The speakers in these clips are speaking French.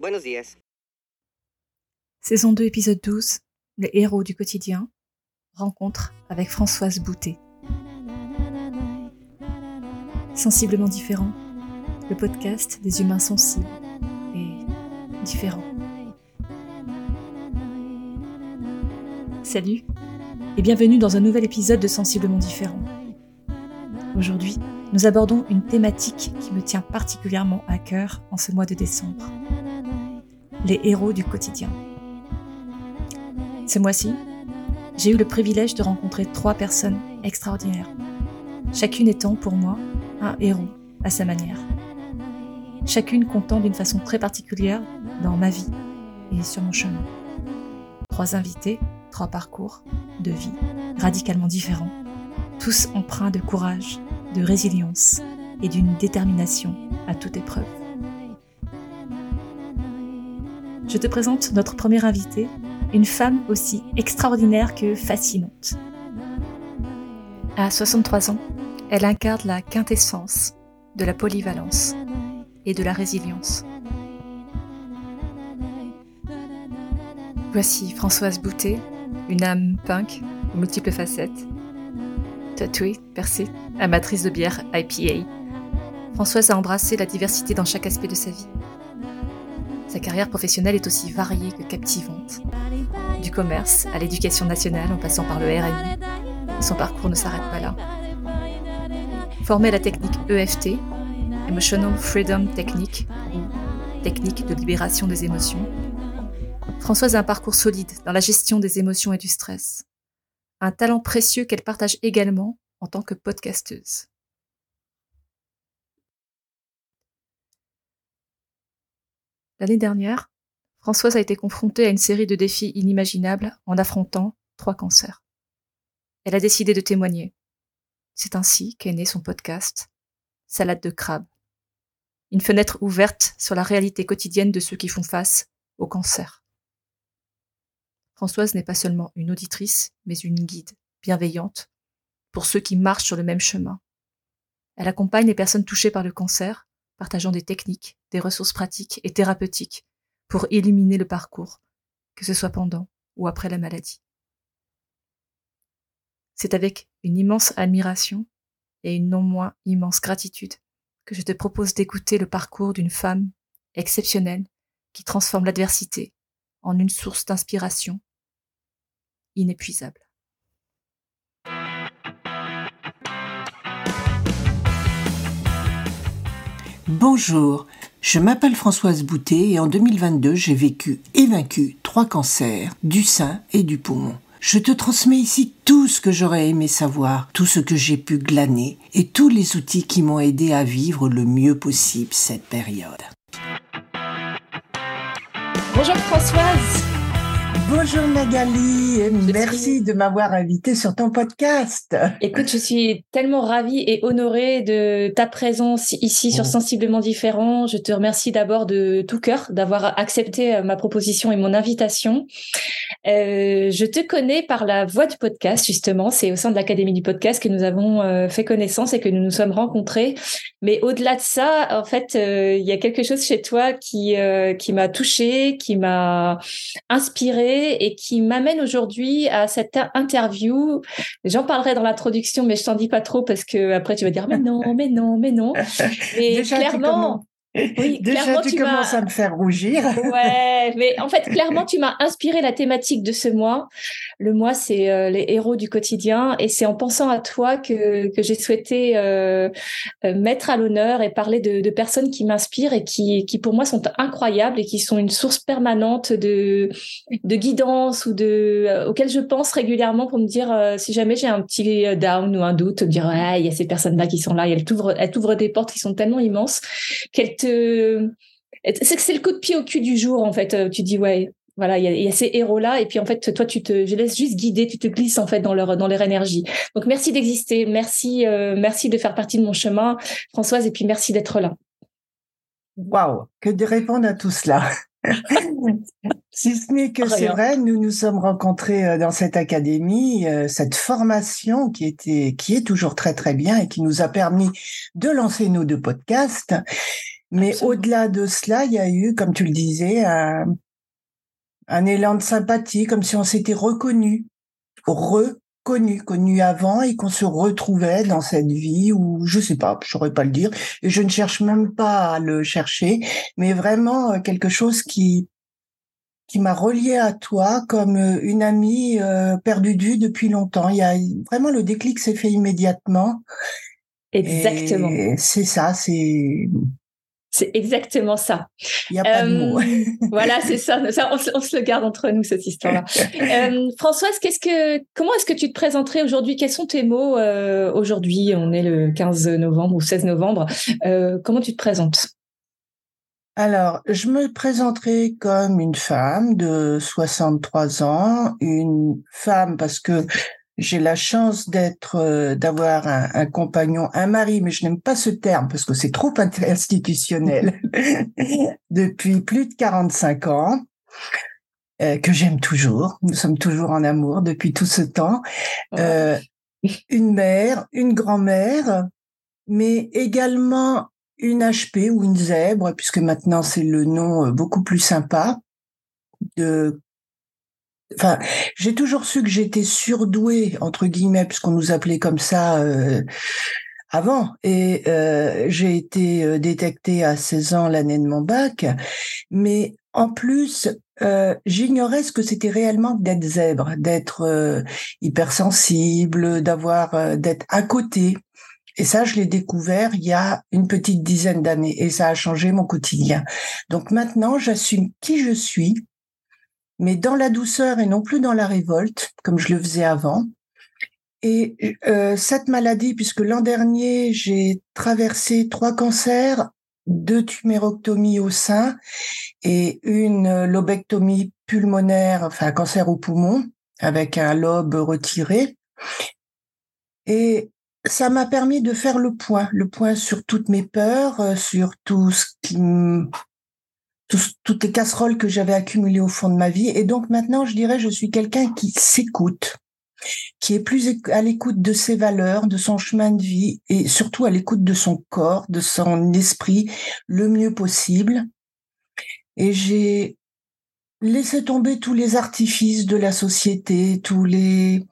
Buenos días. Saison 2, épisode 12. Les héros du quotidien. Rencontre avec Françoise Boutet. Sensiblement différent. Le podcast des humains sensibles et différents. Salut et bienvenue dans un nouvel épisode de Sensiblement différent. Aujourd'hui, nous abordons une thématique qui me tient particulièrement à cœur en ce mois de décembre. Les héros du quotidien. Ce mois-ci, j'ai eu le privilège de rencontrer trois personnes extraordinaires, chacune étant pour moi un héros à sa manière. Chacune comptant d'une façon très particulière dans ma vie et sur mon chemin. Trois invités, trois parcours de vie radicalement différents, tous empreints de courage, de résilience et d'une détermination à toute épreuve. Je te présente notre première invitée, une femme aussi extraordinaire que fascinante. À 63 ans, elle incarne la quintessence de la polyvalence et de la résilience. Voici Françoise Boutet, une âme punk aux multiples facettes, tatouée, percée, amatrice de bière IPA. Françoise a embrassé la diversité dans chaque aspect de sa vie. Sa carrière professionnelle est aussi variée que captivante. Du commerce à l'éducation nationale en passant par le RNI. son parcours ne s'arrête pas là. Formée à la technique EFT, Emotional Freedom Technique, technique de libération des émotions, Françoise a un parcours solide dans la gestion des émotions et du stress. Un talent précieux qu'elle partage également en tant que podcasteuse. L'année dernière, Françoise a été confrontée à une série de défis inimaginables en affrontant trois cancers. Elle a décidé de témoigner. C'est ainsi qu'est né son podcast Salade de crabe. Une fenêtre ouverte sur la réalité quotidienne de ceux qui font face au cancer. Françoise n'est pas seulement une auditrice, mais une guide bienveillante pour ceux qui marchent sur le même chemin. Elle accompagne les personnes touchées par le cancer, partageant des techniques, des ressources pratiques et thérapeutiques pour illuminer le parcours, que ce soit pendant ou après la maladie. C'est avec une immense admiration et une non moins immense gratitude que je te propose d'écouter le parcours d'une femme exceptionnelle qui transforme l'adversité en une source d'inspiration inépuisable. Bonjour, je m'appelle Françoise Boutet et en 2022 j'ai vécu et vaincu trois cancers du sein et du poumon. Je te transmets ici tout ce que j'aurais aimé savoir, tout ce que j'ai pu glaner et tous les outils qui m'ont aidé à vivre le mieux possible cette période. Bonjour Françoise. Bonjour Magali, et merci de m'avoir invité sur ton podcast. Écoute, je suis tellement ravie et honorée de ta présence ici sur oh. Sensiblement Différent. Je te remercie d'abord de tout cœur d'avoir accepté euh, ma proposition et mon invitation. Euh, je te connais par la voix du podcast, justement. C'est au sein de l'Académie du podcast que nous avons euh, fait connaissance et que nous nous sommes rencontrés. Mais au-delà de ça, en fait, euh, il y a quelque chose chez toi qui, qui m'a touchée, qui m'a inspirée et qui m'amène aujourd'hui à cette interview. J'en parlerai dans l'introduction, mais je t'en dis pas trop parce que après tu vas dire mais non, mais non, mais non. Mais clairement, oui, Déjà, tu, commences à me faire rougir. Ouais, mais en fait, clairement, tu m'as inspiré la thématique de ce mois. Le mois, c'est euh, les héros du quotidien, et c'est en pensant à toi que, que j'ai souhaité euh, euh, mettre à l'honneur et parler de, de personnes qui m'inspirent et qui, qui, pour moi, sont incroyables et qui sont une source permanente de, de guidance ou de euh, auxquelles je pense régulièrement pour me dire si jamais j'ai un petit down ou un doute, me dire ah, il y a ces personnes-là qui sont là, et elles t'ouvrent, elles t'ouvrent des portes qui sont tellement immenses qu'elles c'est que c'est le coup de pied au cul du jour en fait. Euh, tu dis ouais, voilà, il y, a, ces héros là et puis en fait toi tu te, je laisse juste guider, tu te glisses en fait dans leur dans leur énergie. Donc merci d'exister, merci euh, merci de faire partie de mon chemin, Françoise, et puis merci d'être là. Waouh, que de répondre à tout cela. si ce n'est que c'est vrai, nous nous sommes rencontrés euh, dans cette académie, cette formation qui était, qui est toujours très très bien et qui nous a permis de lancer nos deux podcasts. Mais au-delà de cela, il y a eu, comme tu le disais, un, un élan de sympathie, comme si on s'était reconnu, reconnu, connu avant et qu'on se retrouvait dans cette vie où, je sais pas, je saurais pas le dire, et je ne cherche même pas à le chercher, mais vraiment euh, quelque chose qui qui m'a relié à toi comme euh, une amie euh, perdue du depuis longtemps. Il y a vraiment le déclic s'est fait immédiatement. Exactement. C'est ça, c'est c'est exactement ça. Il n'y a pas de mots. Euh, voilà, c'est ça. ça on, se le garde entre nous cette histoire-là. euh, Françoise, qu'est-ce que, comment est-ce que tu te présenterais aujourd'hui? Quels sont tes mots euh, aujourd'hui? On est le 15 novembre ou 16 novembre. Comment tu te présentes? Alors, je me présenterai comme une femme de 63 ans, une femme parce que j'ai la chance d'être, euh, d'avoir un, compagnon, un mari, mais je n'aime pas ce terme parce que c'est trop institutionnel, depuis plus de 45 ans, euh, que j'aime toujours. Nous sommes toujours en amour depuis tout ce temps. Euh, une mère, une grand-mère, mais également une HP ou une zèbre, puisque maintenant c'est le nom beaucoup plus sympa, de Enfin, j'ai toujours su que j'étais surdouée entre guillemets, puisqu'on nous appelait comme ça euh, avant. Et euh, j'ai été euh, détectée à 16 ans l'année de mon bac, mais en plus, j'ignorais ce que c'était réellement d'être zèbre, d'être hypersensible, d'avoir, d'être à côté. Et ça, je l'ai découvert il y a une petite dizaine d'années, et ça a changé mon quotidien. Donc maintenant, j'assume qui je suis mais dans la douceur et non plus dans la révolte, comme je le faisais avant. Et euh, cette maladie, puisque l'an dernier, j'ai traversé trois cancers, deux tumérectomies au sein et une lobectomie pulmonaire, enfin cancer au poumon, avec un lobe retiré. Et ça m'a permis de faire le point, le point sur toutes mes peurs, euh, sur tout ce qui toutes les casseroles que j'avais accumulées au fond de ma vie. Et donc maintenant, je dirais, je suis quelqu'un qui s'écoute, qui est plus à l'écoute de ses valeurs, de son chemin de vie et surtout à l'écoute de son corps, de son esprit le mieux possible. Et j'ai laissé tomber tous les artifices de la société, tous les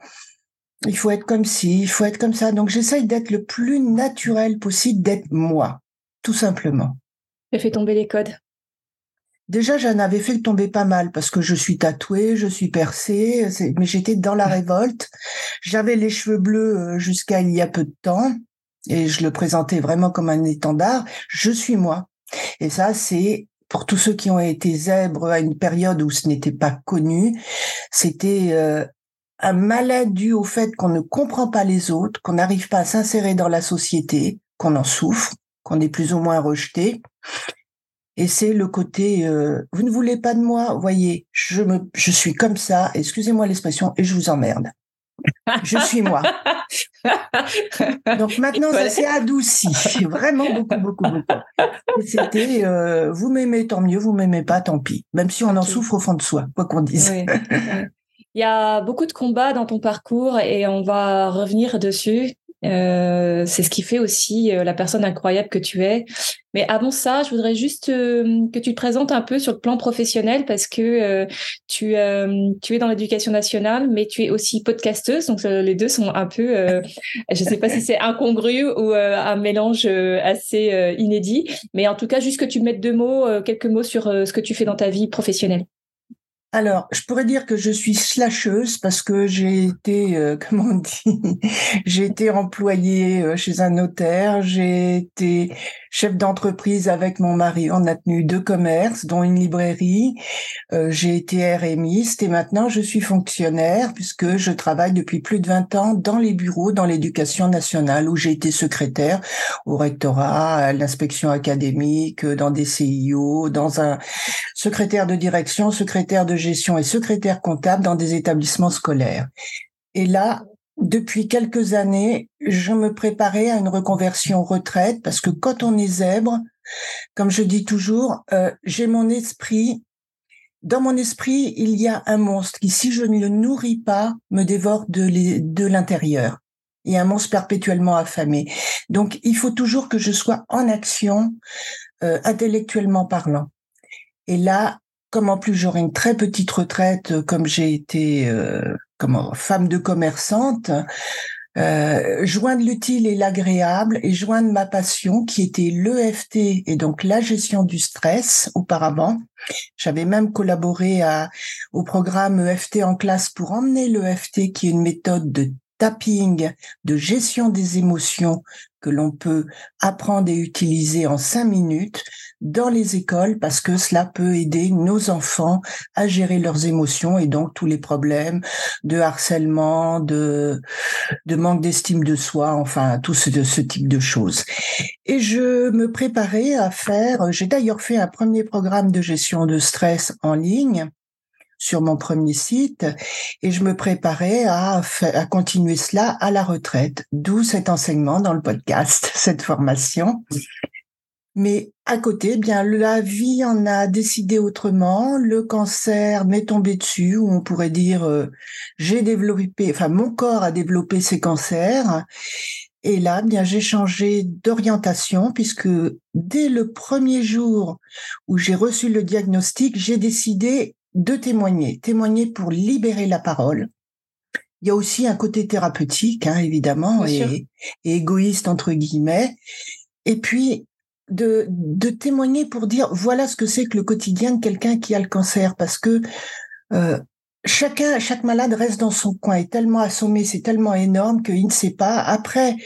il faut être comme ci, il faut être comme ça. Donc j'essaye d'être le plus naturel possible, d'être moi, tout simplement. J'ai fait tomber les codes. Déjà, j'en avais fait tomber pas mal parce que je suis tatouée, je suis percée, mais j'étais dans la révolte. J'avais les cheveux bleus euh, jusqu'à il y a peu de temps et je le présentais vraiment comme un étendard. Je suis moi. Et ça, c'est pour tous ceux qui ont été zèbres à une période où ce n'était pas connu, c'était euh, un malade dû au fait qu'on ne comprend pas les autres, qu'on n'arrive pas à s'insérer dans la société, qu'on en souffre, qu'on est plus ou moins rejeté et c'est le côté euh, vous ne voulez pas de moi, voyez, je me je suis comme ça, excusez-moi l'expression et je vous emmerde. Je suis moi. Donc maintenant ça s'est adouci, vraiment beaucoup beaucoup beaucoup. C'était euh, vous m'aimez tant mieux, vous m'aimez pas tant pis, même si on en souffre au fond de soi, quoi qu'on dise. Il y a beaucoup de combats dans ton parcours et on va revenir dessus. Euh, c'est ce qui fait aussi euh, la personne incroyable que tu es. Mais avant ça, je voudrais juste euh, que tu te présentes un peu sur le plan professionnel parce que tu, tu es dans l'éducation nationale, mais tu es aussi podcasteuse. Donc les deux sont un peu, je ne sais pas si c'est incongru ou un mélange assez inédit. Mais en tout cas, juste que tu mettes deux mots, quelques mots sur ce que tu fais dans ta vie professionnelle. Alors, je pourrais dire que je suis slasheuse parce que j'ai été, euh, comment on dit, j'ai été employée euh, chez un notaire, j'ai été chef d'entreprise avec mon mari. On a tenu deux commerces, dont une librairie. Euh, j'ai été RMiste et maintenant je suis fonctionnaire puisque je travaille depuis plus de 20 ans dans les bureaux, dans l'éducation nationale où j'ai été secrétaire au rectorat, à l'inspection académique, dans des CIO, dans un secrétaire de direction, secrétaire de gestion et secrétaire comptable dans des établissements scolaires. Et là, depuis quelques années, je me préparais à une reconversion retraite parce que quand on est zèbre, comme je dis toujours, euh, j'ai mon esprit. Dans mon esprit, il y a un monstre qui, si je ne le nourris pas, me dévore de l'intérieur. Il y a un monstre perpétuellement affamé. Donc, il faut toujours que je sois en action, euh, intellectuellement parlant. Et là, comme en plus j'aurai une très petite retraite, euh, comme j'ai été euh, comment femme de commerçante, euh, joindre l'utile et l'agréable et joindre ma passion qui était l'EFT et donc la gestion du stress auparavant. J'avais même collaboré au programme EFT en classe pour emmener l'EFT qui est une méthode de tapping, de gestion des émotions que l'on peut apprendre et utiliser en cinq minutes dans les écoles parce que cela peut aider nos enfants à gérer leurs émotions et donc tous les problèmes de harcèlement, de, de manque d'estime de soi, enfin tout ce, ce type de choses. Et je me préparais à faire, j'ai d'ailleurs fait un premier programme de gestion de stress en ligne sur mon premier site et je me préparais à, à continuer cela à la retraite, d'où cet enseignement dans le podcast, cette formation. Mais à côté, eh bien la vie en a décidé autrement. Le cancer m'est tombé dessus, où on pourrait dire euh, j'ai développé, enfin mon corps a développé ces cancers. Et là, eh bien j'ai changé d'orientation puisque dès le premier jour où j'ai reçu le diagnostic, j'ai décidé de témoigner, témoigner pour libérer la parole. Il y a aussi un côté thérapeutique, hein, évidemment, et, égoïste entre guillemets. Et puis de, de témoigner pour dire voilà ce que c'est que le quotidien de quelqu'un qui a le cancer, parce que euh, chacun, chaque malade reste dans son coin, est tellement assommé, c'est tellement énorme qu'il ne sait pas. Après,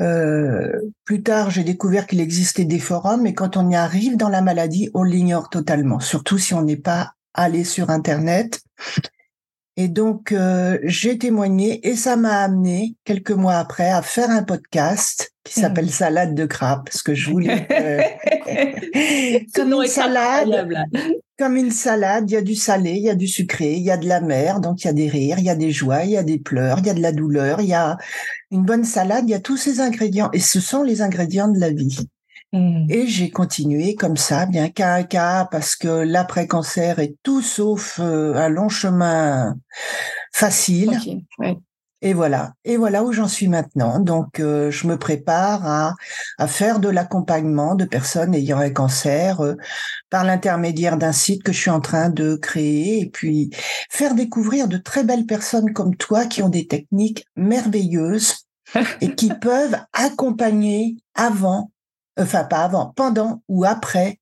euh, plus tard, j'ai découvert qu'il existait des forums, et quand on y arrive dans la maladie, on l'ignore totalement, surtout si on n'est pas allé sur Internet. Et donc, euh, j'ai témoigné et ça m'a amené, quelques mois après, à faire un podcast qui hmm. s'appelle Salade de crabe, parce que je voulais... comme une salade, comme une salade, il y a du salé, il y a du sucré, il y a de la mer, donc il y a des rires, il y a des joies, il y a des pleurs, il y a de la douleur, il y a une bonne salade, il y a tous ces ingrédients. Et ce sont les ingrédients de la vie. Mmh. Et j'ai continué comme ça, bien qu'à un cas, parce que l'après-cancer est tout sauf euh, un long chemin facile. Et voilà, et voilà où j'en suis maintenant. Donc, euh, je me prépare à, à faire de l'accompagnement de personnes ayant un cancer euh, par l'intermédiaire d'un site que je suis en train de créer, et puis faire découvrir de très belles personnes comme toi qui ont des techniques merveilleuses et qui peuvent accompagner avant enfin pas avant, pendant ou après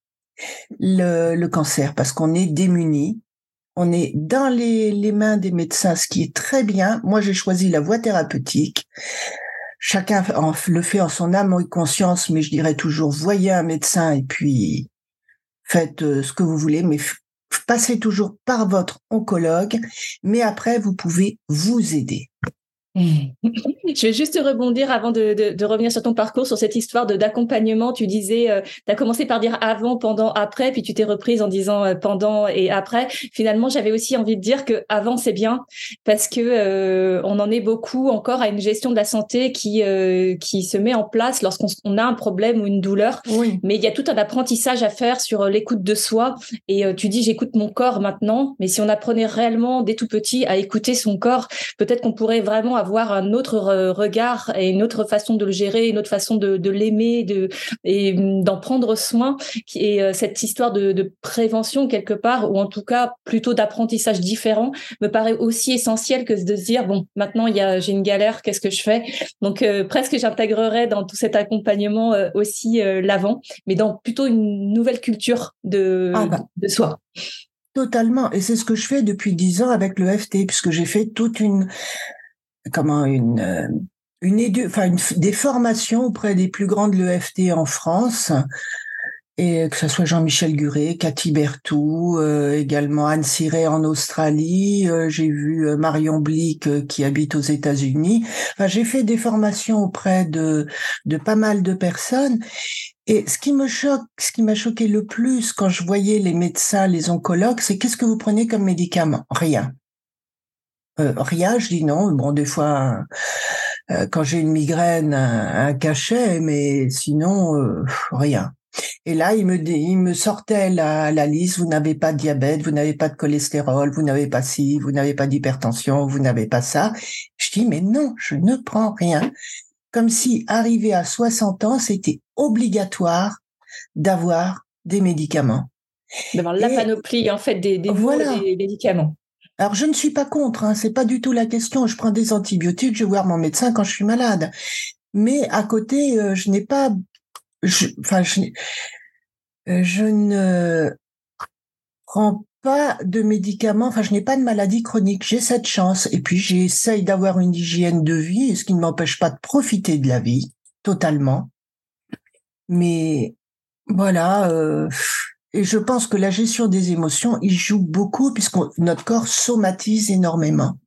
le, cancer, parce qu'on est démunis, on est dans les, les mains des médecins, ce qui est très bien. Moi, j'ai choisi la voie thérapeutique. Chacun le fait en son âme et conscience, mais je dirais toujours, voyez un médecin et puis faites euh, ce que vous voulez, mais passez toujours par votre oncologue, mais après, vous pouvez vous aider. Je vais juste rebondir avant de, de, de, revenir sur ton parcours, sur cette histoire de d'accompagnement. Tu disais, euh, tu as commencé par dire avant, pendant, après, puis tu t'es reprise en disant euh, pendant et après. Finalement, j'avais aussi envie de dire que avant c'est bien parce que euh, on en est beaucoup encore à une gestion de la santé qui qui se met en place lorsqu'on a un problème ou une douleur. Oui. Mais il y a tout un apprentissage à faire sur l'écoute de soi. Et tu dis, j'écoute mon corps maintenant. Mais si on apprenait réellement dès tout petit à écouter son corps, peut-être qu'on pourrait vraiment avoir un autre regard et une autre façon de le gérer, une autre façon de, de l'aimer, de et d'en prendre soin. Est euh, cette histoire de, de, prévention quelque part, ou en tout cas plutôt d'apprentissage différent, me paraît aussi essentiel que de se dire bon, maintenant il y a j'ai une galère, qu'est-ce que je fais? Donc euh, presque j'intégrerais dans tout cet accompagnement euh, aussi l'avant, mais dans plutôt une nouvelle culture de ah bah. de soi. Totalement. Et c'est ce que je fais depuis dix ans avec le FT, puisque j'ai fait toute une comment une euh, une, enfin des formations auprès des plus grandes l'EFT en France et que ce soit Jean-Michel Guret, Cathy Bertou, euh, également Anne Siré en Australie, euh, j'ai vu Marion Blick qui habite aux États-Unis. Enfin, j'ai fait des formations auprès de de pas mal de personnes et ce qui me choque, ce qui m'a choqué le plus quand je voyais les médecins, les oncologues, c'est qu'est-ce que vous prenez comme médicament? Rien. Euh, rien, je dis non. Bon, des fois, euh, quand j'ai une migraine, un, cachet, mais sinon, euh, rien. Et là, il me, il me sortait la, la liste, vous n'avez pas de diabète, vous n'avez pas de cholestérol, vous n'avez pas ci, vous n'avez pas d'hypertension, vous n'avez pas ça. Je dis, mais non, je ne prends rien. Comme si, arrivé à 60 ans, c'était obligatoire d'avoir des médicaments. D'avoir la panoplie en fait des, des, voilà. des médicaments. Alors je ne suis pas contre, hein, c'est pas du tout la question. Je prends des antibiotiques, je vais voir mon médecin quand je suis malade. Mais à côté, euh, je n'ai pas, enfin je, euh, je ne prends pas de médicaments, enfin je n'ai pas de maladie chronique, j'ai cette chance. Et puis j'essaye d'avoir une hygiène de vie, ce qui ne m'empêche pas de profiter de la vie totalement. Mais voilà, euh, et je pense que la gestion des émotions, il joue beaucoup puisque notre corps somatise énormément.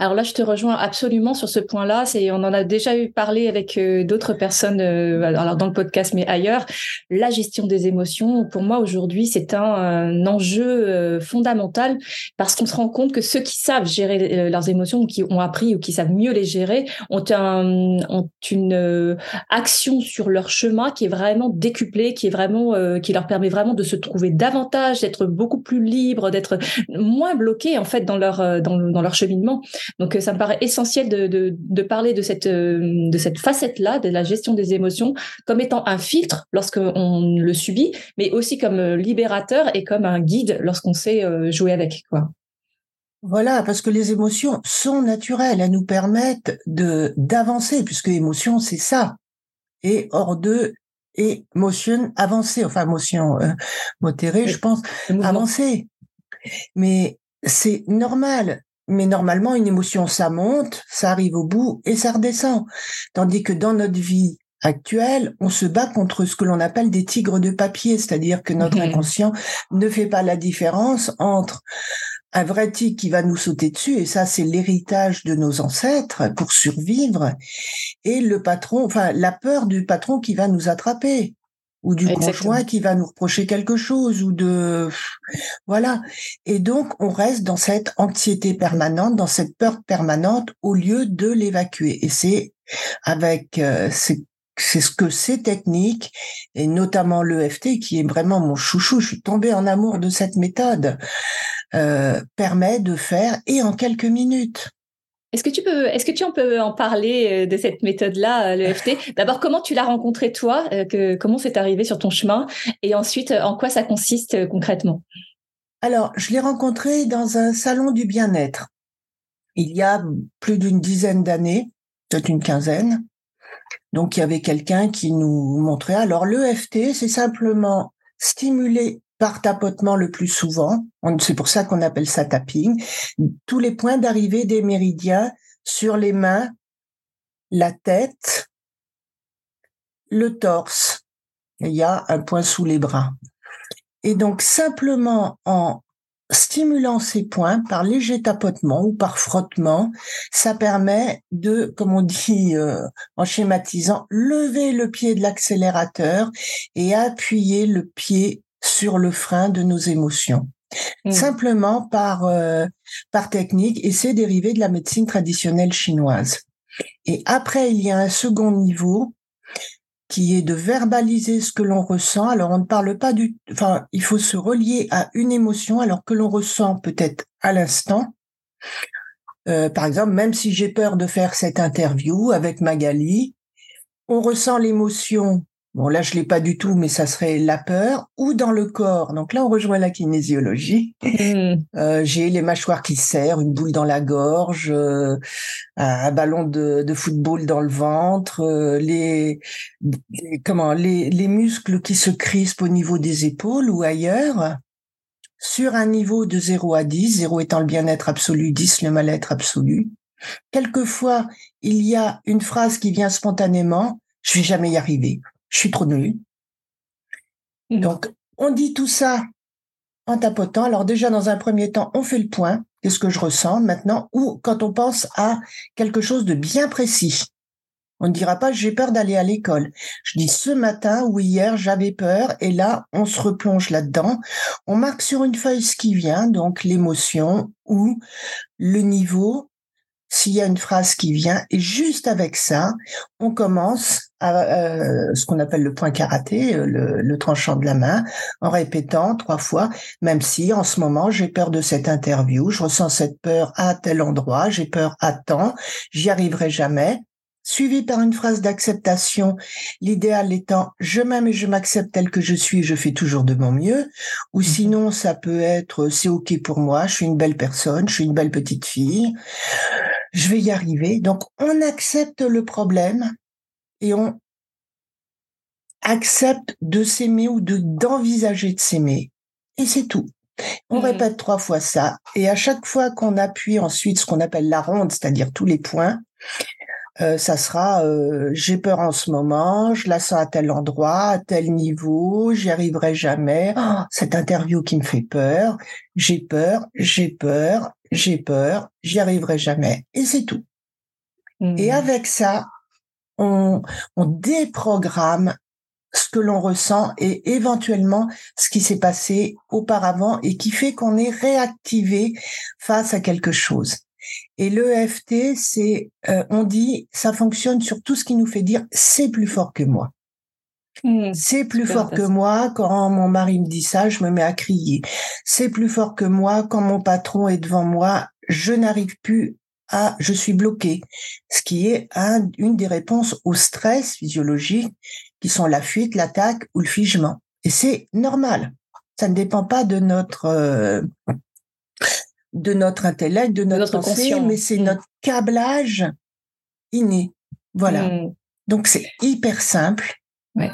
Alors là, je te rejoins absolument sur ce point-là. On en a déjà eu parlé avec euh, d'autres personnes, euh, alors dans le podcast, mais ailleurs. La gestion des émotions, pour moi aujourd'hui, c'est un, enjeu euh, fondamental parce qu'on se rend compte que ceux qui savent gérer leurs émotions, ou qui ont appris ou qui savent mieux les gérer, ont, un, ont une action sur leur chemin qui est vraiment décuplée, qui est vraiment, qui leur permet vraiment de se trouver davantage, d'être beaucoup plus libre, d'être moins bloqué en fait dans leur dans, dans leur cheminement. Donc euh, ça me paraît essentiel de, de, de parler de cette, euh, de cette facette-là, de la gestion des émotions, comme étant un filtre lorsqu'on le subit, mais aussi comme euh, libérateur et comme un guide lorsqu'on sait jouer avec. Quoi. Voilà, parce que les émotions sont naturelles, elles nous permettent de d'avancer, puisque émotion, c'est ça. Et hors de émotion, avancer, enfin motion euh, modérée, je pense, avancer. Mais c'est normal mais normalement, une émotion, ça monte, ça arrive au bout et ça redescend. Tandis que dans notre vie actuelle, on se bat contre ce que l'on appelle des tigres de papier, c'est-à-dire que notre inconscient ne fait pas la différence entre un vrai tigre qui va nous sauter dessus, et ça c'est l'héritage de nos ancêtres pour survivre, et le patron, enfin la peur du patron qui va nous attraper ou du conjoint qui va nous reprocher quelque chose ou de voilà. Et donc on reste dans cette anxiété permanente dans cette peur permanente au lieu de l'évacuer. Et c'est avec euh, c'est c'est ce que ces techniques et notamment l'EFT qui est vraiment mon chouchou je suis tombée en amour de cette méthode euh, permet de faire et en quelques minutes est-ce que tu peux, est-ce que tu en peux en parler euh, de cette méthode-là, euh, l'EFT D'abord, comment tu l'as rencontré toi euh, Comment c'est arrivé sur ton chemin? Et ensuite, en quoi ça consiste concrètement? Alors, je l'ai rencontré dans un salon du bien-être. Il y a plus d'une dizaine d'années, peut-être une quinzaine. Donc, il y avait quelqu'un qui nous montrait. Alors, l'EFT, c'est simplement stimuler par tapotement le plus souvent. C'est pour ça qu'on appelle ça tapping. Tous les points d'arrivée des méridiens sur les mains, la tête, le torse. il y a un point sous les bras. Et donc simplement en stimulant ces points par léger tapotement ou par frottement, ça permet de, comme on dit euh, en schématisant, lever le pied de l'accélérateur et appuyer le pied sur le frein de nos émotions. Mmh. Simplement par, euh, par technique, et c'est dérivé de la médecine traditionnelle chinoise. Et après, il y a un second niveau qui est de verbaliser ce que l'on ressent. Alors, on ne parle pas du, enfin, il faut se relier à une émotion alors que l'on ressent peut-être à l'instant. Euh, par exemple, même si j'ai peur de faire cette interview avec Magali, on ressent l'émotion Bon, là, je l'ai pas du tout, mais ça serait la peur ou dans le corps. Donc là, on rejoint la kinésiologie. Mmh. Euh, j'ai les mâchoires qui serrent, une boule dans la gorge, euh, un ballon de, de, football dans le ventre, euh, les, comment les, les muscles qui se crispent au niveau des épaules ou ailleurs. Sur un niveau de 0 à 10, 0 étant le bien-être absolu, 10 le mal-être absolu. Quelquefois, il y a une phrase qui vient spontanément, je vais jamais y arriver je suis trop nulle. Mmh. Donc, on dit tout ça en tapotant. Alors déjà, dans un premier temps, on fait le point. Qu'est-ce que je ressens maintenant Ou quand on pense à quelque chose de bien précis. On ne dira pas j'ai peur d'aller à l'école. Je dis ce matin ou hier j'avais peur et là on se replonge là-dedans. On marque sur une feuille ce qui vient, donc l'émotion ou le niveau s'il y a une phrase qui vient, et juste avec ça, on commence à euh, ce qu'on appelle le point karaté, euh, le, tranchant de la main, en répétant trois fois, même si en ce moment j'ai peur de cette interview, je ressens cette peur à tel endroit, j'ai peur à temps, j'y arriverai jamais. suivi par une phrase d'acceptation, l'idéal étant je m'aime et je m'accepte tel que je suis, je fais toujours de mon mieux, ou mhm. sinon ça peut être c'est ok pour moi, je suis une belle personne, je suis une belle petite fille, je vais y arriver. Donc on accepte le problème et on accepte de s'aimer ou de d'envisager de s'aimer et c'est tout. On mhm. répète trois fois ça et à chaque fois qu'on appuie ensuite ce qu'on appelle la ronde, c'est-à-dire tous les points, euh, ça sera euh, j'ai peur en ce moment, je la sens à tel endroit, à tel niveau, j'y arriverai jamais. Oh, cette interview qui me fait peur, j'ai peur, j'ai peur, j'ai peur, j'y arriverai jamais. Et c'est tout. Et mmh. avec ça, on, on déprogramme ce que l'on ressent et éventuellement ce qui s'est passé auparavant et qui fait qu'on est réactivé face à quelque chose. Et l'EFT, c'est, euh, on dit, ça fonctionne sur tout ce qui nous fait dire c'est plus fort que moi. Mmh, c'est plus fort que moi quand mon mari me dit ça, je me mets à crier. C'est plus fort que moi quand mon patron est devant moi, je n'arrive plus à, je suis bloqué. Ce qui est un, une des réponses au stress physiologique qui sont la fuite, l'attaque ou le figement. Et c'est normal. Ça ne dépend pas de notre euh, de notre intellect, de notre, pensée, mais c'est mm. notre câblage inné. Voilà. Mm. Donc c'est hyper simple. Ouais.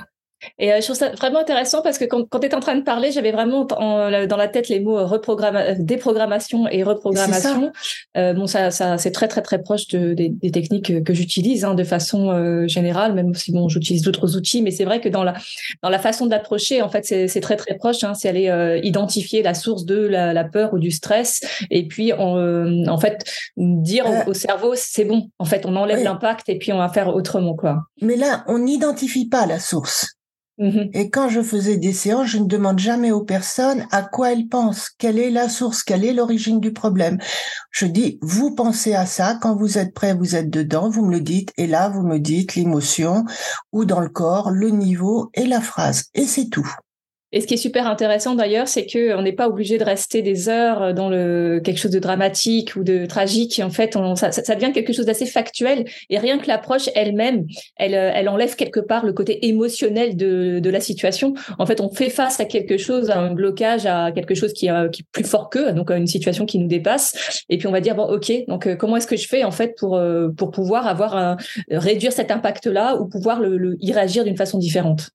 Et euh, je trouve ça vraiment intéressant parce que quand, quand tu es en train de parler, j'avais vraiment dans la tête les mots euh, euh, déprogrammation et reprogrammation. Euh, bon, ça, ça c'est très très très proche de, des, des, techniques que j'utilise hein, de façon générale, même si bon, j'utilise d'autres outils, mais c'est vrai que dans la dans la façon d'approcher, en fait, c'est très très proche. Hein, c'est aller identifier la source de la, la, peur ou du stress, et puis en, en fait dire au, cerveau c'est bon. En fait, on enlève l'impact et puis on va faire autrement quoi. Mais là, on n'identifie pas la source. Mmh Et quand je faisais des séances, je ne demande jamais aux personnes à quoi elles pensent, quelle est la source, quelle est l'origine du problème. Je dis, vous pensez à ça, quand vous êtes prêt, vous êtes dedans, vous me le dites, et là, vous me dites l'émotion, ou dans le corps, le niveau et la phrase. Et c'est tout. Et ce qui est super intéressant d'ailleurs, c'est que on n'est pas obligé de rester des heures dans le quelque chose de dramatique ou de tragique. En fait, on, ça, ça, devient quelque chose d'assez factuel. Et rien que l'approche elle-même, elle, elle enlève quelque part le côté émotionnel de, de la situation. En fait, on fait face à quelque chose, à un blocage, à quelque chose qui, est, qui est plus fort qu'eux, donc à une situation qui nous dépasse. Et puis on va dire bon, ok, donc euh, comment est-ce que je fais en fait pour euh, pour pouvoir avoir un, réduire cet impact-là ou pouvoir le, le y réagir d'une façon différente?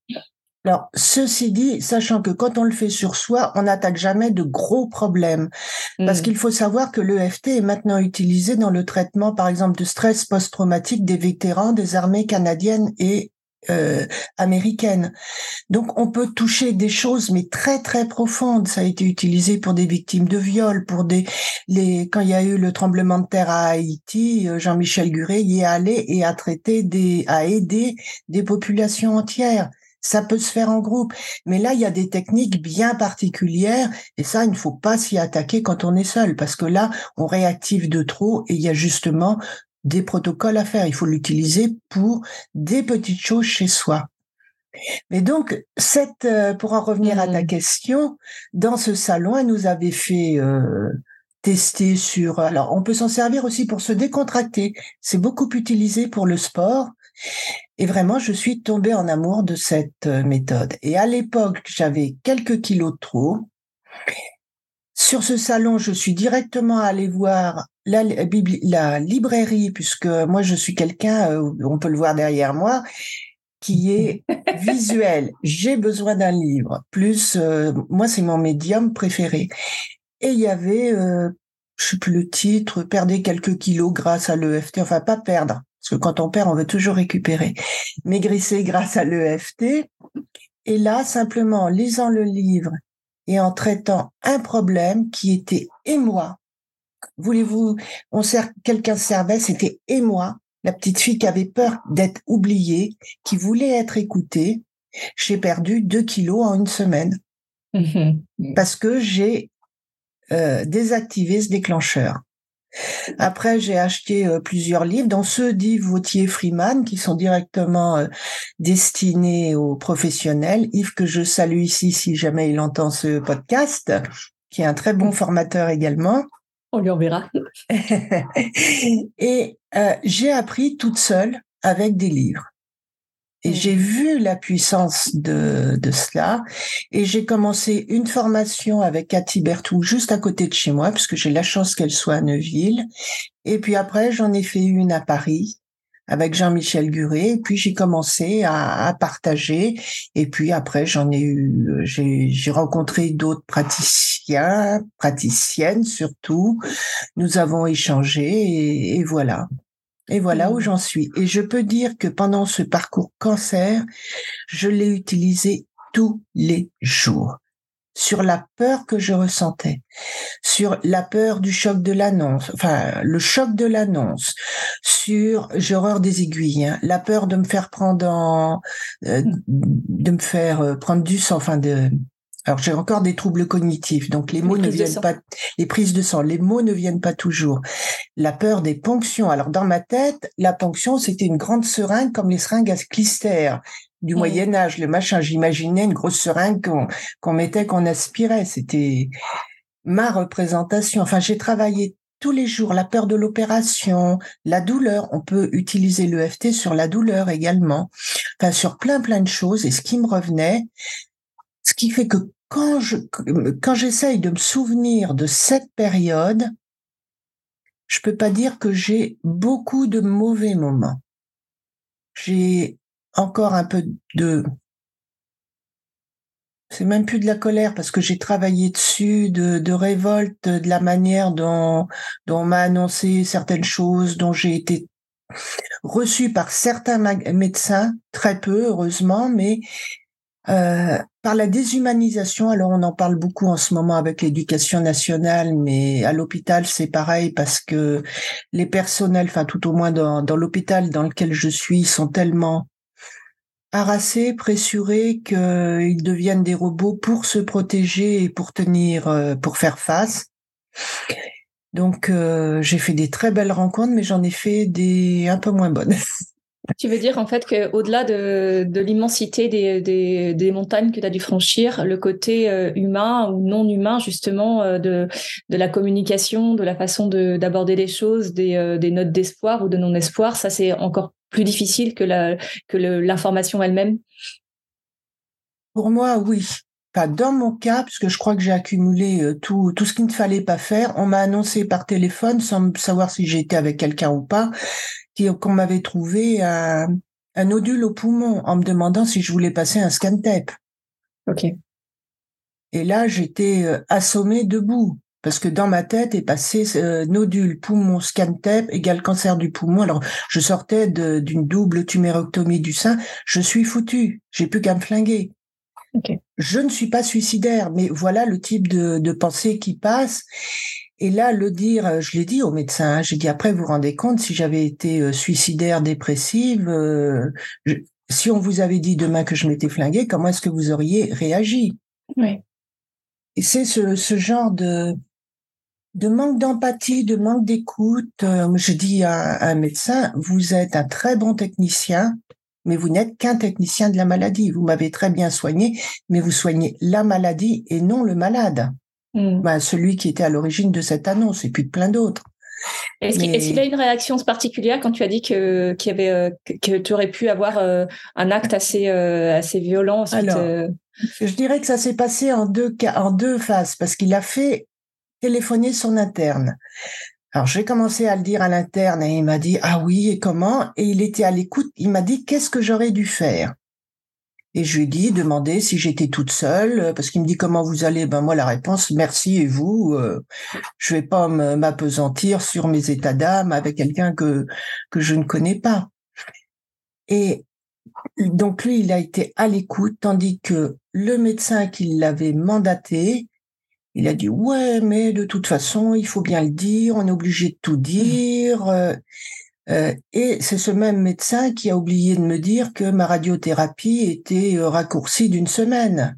Alors, ceci dit, sachant que quand on le fait sur soi, on n'attaque jamais de gros problèmes. Parce mmh. qu'il faut savoir que l'EFT est maintenant utilisé dans le traitement, par exemple, de stress post-traumatique des vétérans des armées canadiennes et euh, américaines. Donc, on peut toucher des choses, mais très, très profondes. Ça a été utilisé pour des victimes de viol, pour des, les, quand il y a eu le tremblement de terre à Haïti, euh, Jean-Michel Guret y est allé et a traité des, a aidé des populations entières. Ça peut se faire en groupe, mais là, il y a des techniques bien particulières et ça, il ne faut pas s'y attaquer quand on est seul parce que là, on réactive de trop et il y a justement des protocoles à faire. Il faut l'utiliser pour des petites choses chez soi. Mais donc, cette, euh, pour en revenir à ta mmh. question, dans ce salon, elle nous avait fait euh, tester sur. Alors, on peut s'en servir aussi pour se décontracter. C'est beaucoup utilisé pour le sport. Et vraiment, je suis tombée en amour de cette euh, méthode. Et à l'époque, j'avais quelques kilos de trop. Sur ce salon, je suis directement allée voir la, la librairie, puisque moi, je suis quelqu'un, euh, on peut le voir derrière moi, qui est visuel. J'ai besoin d'un livre. Plus, euh, moi, c'est mon médium préféré. Et il y avait, euh, je sais plus le titre, perdez quelques kilos grâce à l'EFT. Enfin, pas perdre, parce que quand on perd, on veut toujours récupérer. Maigrisser grâce à l'EFT. Et là, simplement, en lisant le livre et en traitant un problème qui était émoi. Voulez-vous, on sert, quelqu'un servait, c'était émoi, la petite fille qui avait peur d'être oubliée, qui voulait être écoutée. J'ai perdu deux kilos en une semaine. Mmh parce que j'ai euh, désactivé ce déclencheur. Après, j'ai acheté euh, plusieurs livres, dont ceux d'Yves Vautier-Freeman, qui sont directement euh, destinés aux professionnels. Yves, que je salue ici si jamais il entend ce podcast, qui est un très bon formateur également. On lui enverra. et euh, j'ai appris toute seule avec des livres. Et j'ai mmh. vu la puissance de, de cela. Et j'ai commencé une formation avec Cathy Bertou juste à côté de chez moi, puisque j'ai la chance qu'elle soit à Neuville. Et puis après, j'en ai fait une à Paris avec Jean-Michel Guret. Et puis j'ai commencé à, à, partager. Et puis après, j'en ai eu, j'ai rencontré d'autres praticiens, praticiennes surtout. Nous avons échangé et, et voilà. Et voilà où j'en suis. Et je peux dire que pendant ce parcours cancer, je l'ai utilisé tous les jours sur la peur que je ressentais, sur la peur du choc de l'annonce, enfin le choc de l'annonce, sur j'ai des aiguilles, hein, la peur de me faire prendre en, euh, de me faire euh, prendre du sang, enfin de alors j'ai encore des troubles cognitifs, donc les mots ne viennent pas, les prises de sang, les mots ne viennent pas toujours. La peur des ponctions. Alors dans ma tête, la ponction c'était une grande seringue comme les seringues à clister du mmh. Moyen Âge, le machin. J'imaginais une grosse seringue qu'on mettait, qu'on aspirait. C'était ma représentation. Enfin, j'ai travaillé tous les jours la peur de l'opération, la douleur. On peut utiliser l'EFT sur la douleur également. Enfin, sur plein plein de choses. Et ce qui me revenait, ce qui fait que quand je j'essaye de me souvenir de cette période, je peux pas dire que j'ai beaucoup de mauvais moments. J'ai encore un peu de c'est même plus de la colère parce que j'ai travaillé dessus, de, de, révolte, de la manière dont, dont on m'a annoncé certaines choses, dont j'ai été reçue par certains médecins, très peu heureusement, mais euh, par la déshumanisation, alors on en parle beaucoup en ce moment avec l'éducation nationale, mais à l'hôpital c'est pareil parce que les personnels, enfin tout au moins dans, dans l'hôpital dans lequel je suis, sont tellement harassés, pressurés qu'ils deviennent des robots pour se protéger et pour tenir, euh, pour faire face. Donc euh, j'ai fait des très belles rencontres, mais j'en ai fait des un peu moins bonnes. Tu veux dire en fait qu'au-delà de, l'immensité des, des, montagnes que tu as dû franchir, le côté euh, humain ou non humain justement euh, de, de la communication, de la façon d'aborder les choses, des, euh, des notes d'espoir ou de non-espoir, ça c'est encore plus difficile que la que l'information elle-même? Pour moi, oui. Dans mon cas, puisque je crois que j'ai accumulé tout, tout ce qu'il ne fallait pas faire. On m'a annoncé par téléphone, sans savoir si j'étais avec quelqu'un ou pas, qu'on m'avait trouvé un, un, nodule au poumon en me demandant si je voulais passer un scan tape. Ok. Et là, j'étais euh, assommée debout parce que dans ma tête est passé euh, nodule, poumon, scan tape égale cancer du poumon. Alors, je sortais d'une double tumérectomie du sein. Je suis foutu. J'ai plus qu'à me flinguer. Okay. Je ne suis pas suicidaire, mais voilà le type de, de pensée qui passe. Et là, le dire, euh, je l'ai dit au médecin, hein, j'ai dit après, vous vous rendez compte, si j'avais été euh, suicidaire, dépressive, euh, si on vous avait dit demain que je m'étais flinguée, comment est-ce que vous auriez réagi? Oui. Et c'est ce, ce genre de, de manque d'empathie, de manque d'écoute. je dis à, un médecin, vous êtes un très bon technicien, mais vous n'êtes qu'un technicien de la maladie. Vous m'avez très bien soigné, mais vous soignez la maladie et non le malade. Mm. Bah, celui qui était à l'origine de cette annonce et puis de plein d'autres. Est-ce qu'il a une réaction particulière quand tu as dit que, qu'il y avait, euh, que, tu aurais pu avoir euh, un acte assez, euh, assez violent Alors, Je dirais que ça s'est passé en deux, cas, en deux phases parce qu'il a fait téléphoner son interne. Alors j'ai commencé à le dire à l'interne et il m'a dit ah oui et comment? Et il était à l'écoute. Il m'a dit qu'est-ce que j'aurais dû faire? Et je lui ai dit, demandé si j'étais toute seule, euh, parce qu'il me dit comment vous allez? Ben moi la réponse, merci et vous. Euh, je vais pas m'apesantir sur mes états d'âme avec quelqu'un que que je ne connais pas. Et donc lui, il a été à l'écoute, tandis que le médecin qui l'avait mandaté, il a dit ouais, mais de toute façon, il faut bien le dire, on est obligé de tout dire. Euh, et c'est ce même médecin qui a oublié de me dire que ma radiothérapie était euh, raccourcie d'une semaine.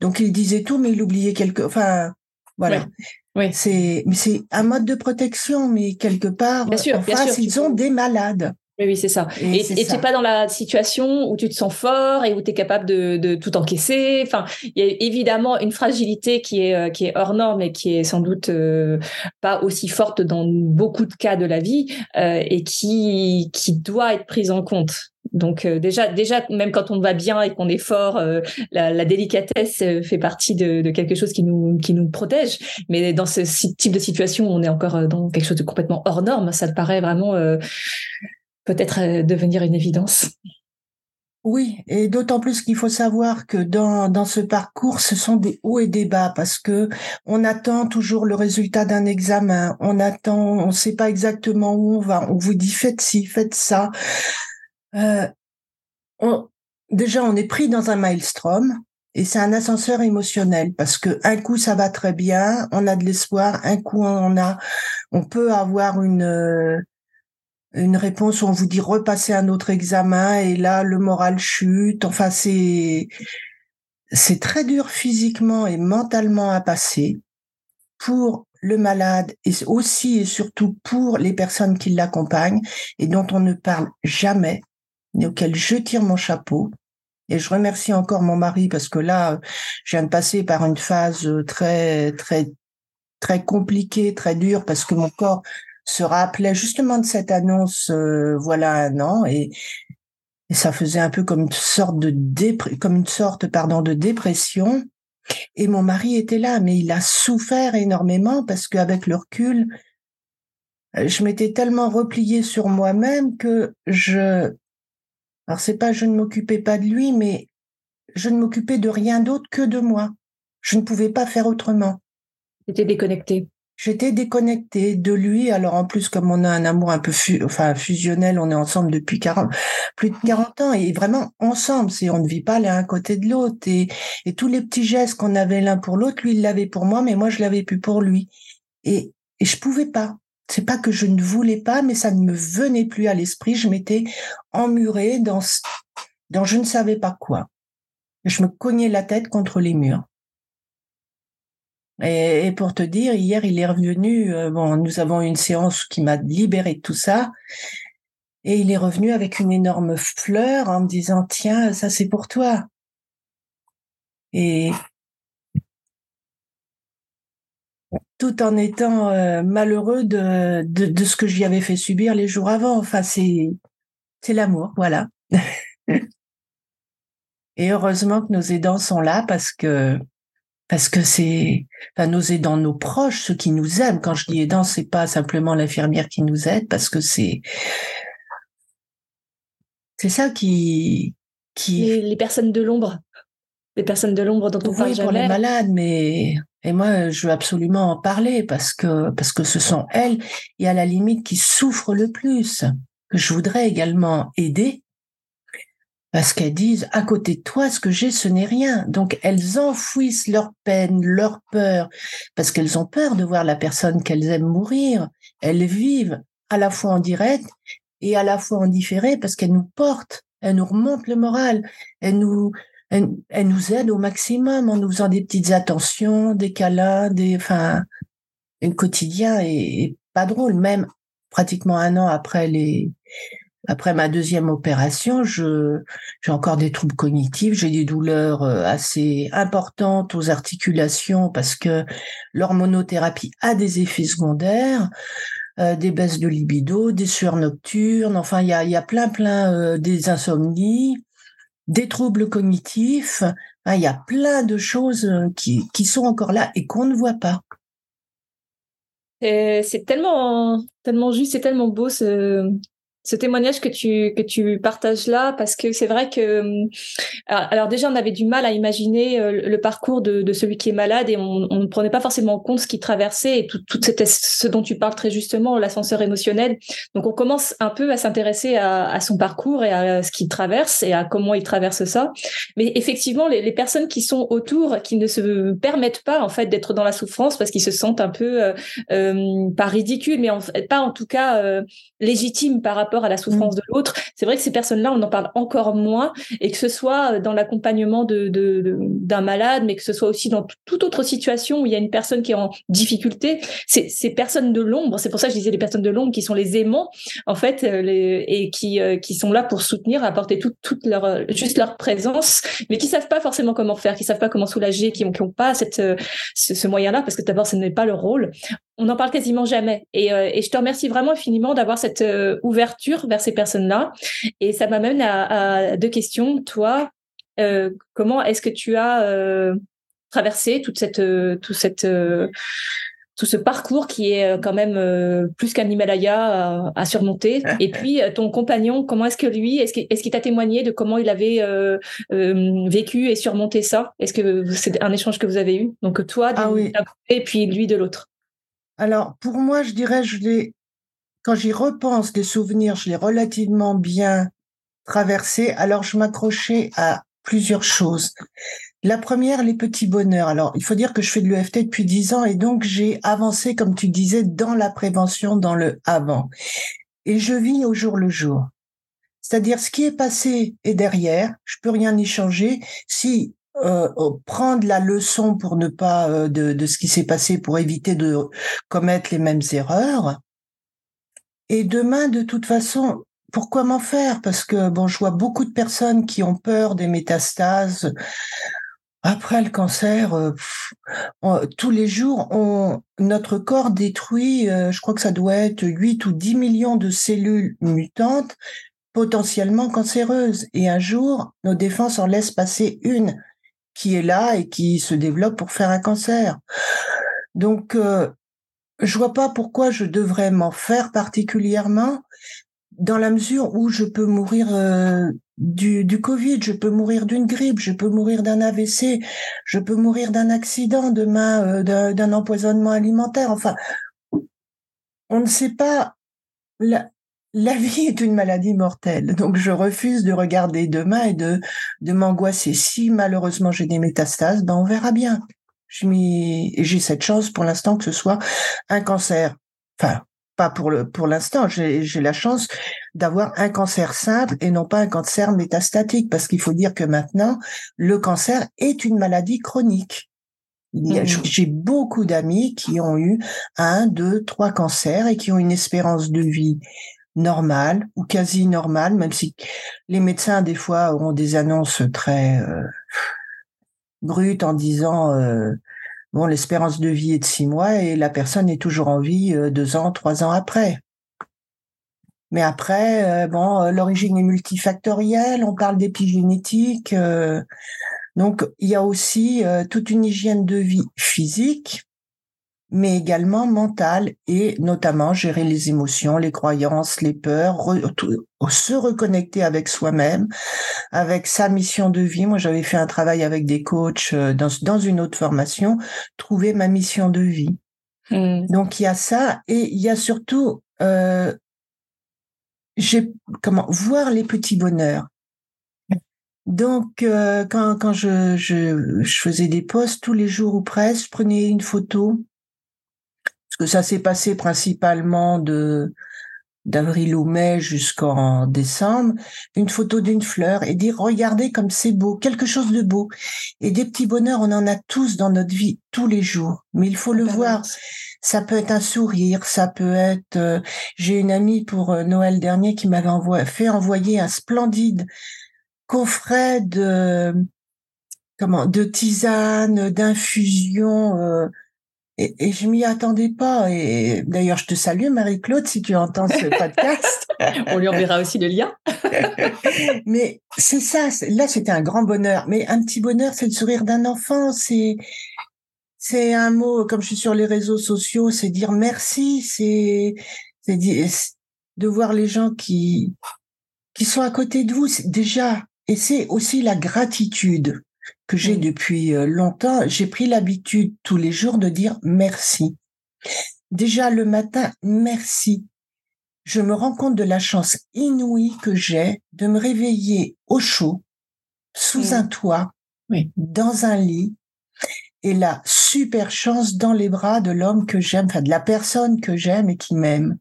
Donc il disait tout, mais il oubliait quelque. Enfin, voilà. Oui. C'est, mais c'est un mode de protection, mais quelque part, bien sûr, en face, ils ont des malades. Oui, c'est ça. Et tu n'es pas dans la situation où tu te sens fort et où tu es capable de, de, tout encaisser. Enfin, il y a évidemment une fragilité qui est, euh, qui est hors norme et qui est sans doute euh, pas aussi forte dans beaucoup de cas de la vie euh, et qui, qui doit être prise en compte. Donc déjà, déjà, même quand on va bien et qu'on est fort, la, la, délicatesse fait partie de, de, quelque chose qui nous qui nous protège. Mais dans ce type de situation, on est encore dans quelque chose de complètement hors norme. Ça te paraît vraiment peut-être euh, devenir une évidence. Oui, et d'autant plus qu'il faut savoir que dans, dans ce parcours, ce sont des hauts et des bas parce que on attend toujours le résultat d'un examen, on attend, on ne sait pas exactement où on va, on vous dit faites ci, faites ça. Euh, on, déjà, on est pris dans un maelstrom et c'est un ascenseur émotionnel parce que un coup ça va très bien, on a de l'espoir, un coup on a, on peut avoir une une réponse où on vous dit repasser un autre examen et là le moral chute. Enfin c'est c'est très dur physiquement et mentalement à passer pour le malade et aussi et surtout pour les personnes qui l'accompagnent et dont on ne parle jamais et auxquelles je tire mon chapeau. Et je remercie encore mon mari parce que là, je viens de passer par une phase très, très, très compliquée, très dure parce que mon corps se rappelait justement de cette annonce euh, voilà un an et, et, ça faisait un peu comme une sorte de comme une sorte pardon de dépression. Et mon mari était là mais il a souffert énormément parce qu'avec le recul je m'étais tellement repliée sur moi-même que je alors c'est pas je ne m'occupais pas de lui mais je ne m'occupais de rien d'autre que de moi. Je ne pouvais pas faire autrement. J'étais déconnectée J'étais déconnectée de lui. Alors en plus, comme on a un amour un peu fusionnel, on est ensemble depuis 40, plus de 40 ans et vraiment ensemble. C'est on ne vit pas l'un à côté de l'autre et, et tous les petits gestes qu'on avait l'un pour l'autre, lui il l'avait pour moi, mais moi je l'avais plus pour lui. Et, et je pouvais pas. C'est pas que je ne voulais pas, mais ça ne me venait plus à l'esprit. Je m'étais emmurée dans dans je ne savais pas quoi. Je me cognais la tête contre les murs. Et, pour te dire, hier, il est revenu. Euh, bon, nous avons une séance qui m'a libéré de tout ça. Et il est revenu avec une énorme fleur en me disant, tiens, ça c'est pour toi. Et tout en étant euh, malheureux de, de, de, ce que j'y avais fait subir les jours avant. Enfin, c'est, c'est l'amour, voilà. Et heureusement que nos aidants sont là parce que parce que c'est enfin, nos aidants, nos proches, ceux qui nous aiment. Quand je dis aidants, c'est pas simplement l'infirmière qui nous aide, parce que c'est c'est ça qui qui les, personnes de l'ombre, les personnes de l'ombre dont on oui, parle pour les malades, mais et moi je veux absolument en parler parce que parce que ce sont elles. Et à la limite qui souffrent le plus que je voudrais également aider parce qu'elles disent à côté de toi, ce que j'ai, ce n'est rien. Donc elles enfouissent leur peine, leur peur, parce qu'elles ont peur de voir la personne qu'elles aiment mourir. Elles vivent à la fois en direct et à la fois en différé, parce qu'elles nous portent, elles nous remontent le moral, elles nous, aident au maximum en nous faisant des petites attentions, des câlins, des, enfin, le quotidien est pas drôle, même pratiquement un an après les après ma deuxième opération, je, j'ai encore des troubles cognitifs, j'ai des douleurs euh, assez importantes aux articulations parce que l'hormonothérapie a des effets secondaires, euh, des baisses de libido, des sueurs nocturnes, enfin il y a, y a plein plein euh, des insomnies, des troubles cognitifs, il y a plein de choses qui, qui sont encore là et qu'on ne voit pas. C'est tellement, tellement juste, c'est tellement beau ce, ce témoignage que tu que tu partages là parce que c'est vrai que euh, alors déjà on avait du mal à imaginer euh, le parcours de, de celui qui est malade et on, ne prenait pas forcément en compte ce qu'il traversait et tout, tout ce dont tu parles très justement l'ascenseur émotionnel. Donc on commence un peu à s'intéresser à, son parcours et à ce qu'il traverse et à comment il traverse ça. Mais effectivement les, personnes qui sont autour qui ne se permettent pas en fait d'être dans la souffrance parce qu'ils se sentent un peu euh, euh pas ridicules mais pas en tout cas euh, légitimes par rapport rapport à la souffrance mm. de l'autre. C'est vrai que ces personnes-là, on en parle encore moins, et que ce soit dans l'accompagnement de, d'un malade, mais que ce soit aussi dans toute autre situation où il y a une personne qui est en difficulté, ces, ces personnes de l'ombre, c'est pour ça que je disais les personnes de l'ombre qui sont les aimants, en fait, euh, les, et qui, euh, qui sont là pour soutenir, apporter toute, leur, euh, juste leur présence, mais qui savent pas forcément comment faire, qui savent pas comment soulager, qui n'ont pas cette, ce, ce moyen-là, parce que d'abord, ce n'est pas leur rôle on n'en parle quasiment jamais. Et, et, je te remercie vraiment infiniment d'avoir cette ouverture vers ces personnes-là. Et ça m'amène à, à, deux questions. Toi, euh, comment est-ce que tu as euh, traversé toute cette, euh, tout cette, tout ce parcours qui est quand même plus qu'un Himalaya à, surmonter? Et puis ton compagnon, comment est-ce que lui, est-ce qu'il est t'a témoigné de comment il avait vécu et surmonté ça? Est-ce que c'est un échange que vous avez eu? Donc toi, ah oui. et puis lui de l'autre. Alors pour moi, je dirais, je l'ai quand j'y repense, les souvenirs, je l'ai relativement bien traversé. Alors je m'accrochais à plusieurs choses. La première, les petits bonheurs. Alors, il faut dire que je fais de l'EFT depuis dix ans et donc j'ai avancé, comme tu disais, dans la prévention, dans le avant. Et je vis au jour le jour. C'est-à-dire, ce qui est passé est derrière. Je peux rien y changer. Si euh, prendre la leçon pour ne pas euh, de, de ce qui s'est passé pour éviter de commettre les mêmes erreurs. Et demain, de toute façon, pourquoi m'en faire? Parce que bon, je vois beaucoup de personnes qui ont peur des métastases. Après le cancer, euh, tous les jours, on, notre corps détruit, euh, je crois que ça doit être 8 ou 10 millions de cellules mutantes potentiellement cancéreuses. Et un jour, nos défenses en laissent passer une qui est là et qui se développe pour faire un cancer. Donc, euh, je vois pas pourquoi je devrais m'en faire particulièrement dans la mesure où je peux mourir euh, du, Covid, je peux mourir d'une grippe, je peux mourir d'un AVC, je peux mourir d'un accident demain, euh, d'un empoisonnement alimentaire. Enfin, on ne sait pas. La, la vie est une maladie mortelle, donc je refuse de regarder demain et de, de m'angoisser. Si malheureusement j'ai des métastases, ben on verra bien. J'ai cette chance pour l'instant que ce soit un cancer. Enfin, pas pour le pour l'instant. J'ai la chance d'avoir un cancer simple et non pas un cancer métastatique, parce qu'il faut dire que maintenant le cancer est une maladie chronique. Mmh. J'ai beaucoup d'amis qui ont eu un, deux, trois cancers et qui ont une espérance de vie normale ou quasi normale, même si les médecins des fois auront des annonces très euh, brutes en disant euh, Bon, l'espérance de vie est de six mois et la personne est toujours en vie euh, deux ans, trois ans après. Mais après, euh, bon, euh, l'origine est multifactorielle, on parle d'épigénétique. donc, il y a aussi toute une hygiène de vie physique, mais également mentale et notamment gérer les émotions, les croyances, les peurs, se reconnecter avec soi-même, avec sa mission de vie. Moi, j'avais fait un travail avec des coachs euh, dans, dans une autre formation, trouver ma mission de vie. Mmh. Donc il y a ça et il y a surtout euh, j'ai comment voir les petits bonheurs. Donc, euh, quand, quand je, je, je, faisais des posts tous les jours ou presque, je prenais une photo que ça s'est passé principalement de d'avril ou mai jusqu'en décembre, une photo d'une fleur et dire regardez comme c'est beau, quelque chose de beau. Et des petits bonheurs, on en a tous dans notre vie tous les jours, mais il faut le voir. Ça peut être un sourire, ça peut être. Euh, j'ai une amie pour euh, Noël dernier qui m'avait envoyé, fait envoyer un splendide coffret de comment de tisane, d'infusion. Euh, et, et je m'y attendais pas. Et d'ailleurs, je te salue, Marie-Claude, si tu entends ce podcast. On lui enverra aussi le lien. Mais c'est ça. Là, c'était un grand bonheur. Mais un petit bonheur, c'est le sourire d'un enfant. C'est c'est un mot. Comme je suis sur les réseaux sociaux, c'est dire merci. C'est c'est de voir les gens qui qui sont à côté de vous. Déjà, et c'est aussi la gratitude que j'ai depuis euh, longtemps, j'ai pris l'habitude tous les jours de dire merci. Déjà le matin, merci. Je me rends compte de la chance inouïe que j'ai de me réveiller au chaud, sous un toit, dans un lit, et la super chance dans les bras de l'homme que j'aime, enfin de la personne que j'aime et qui m'aime.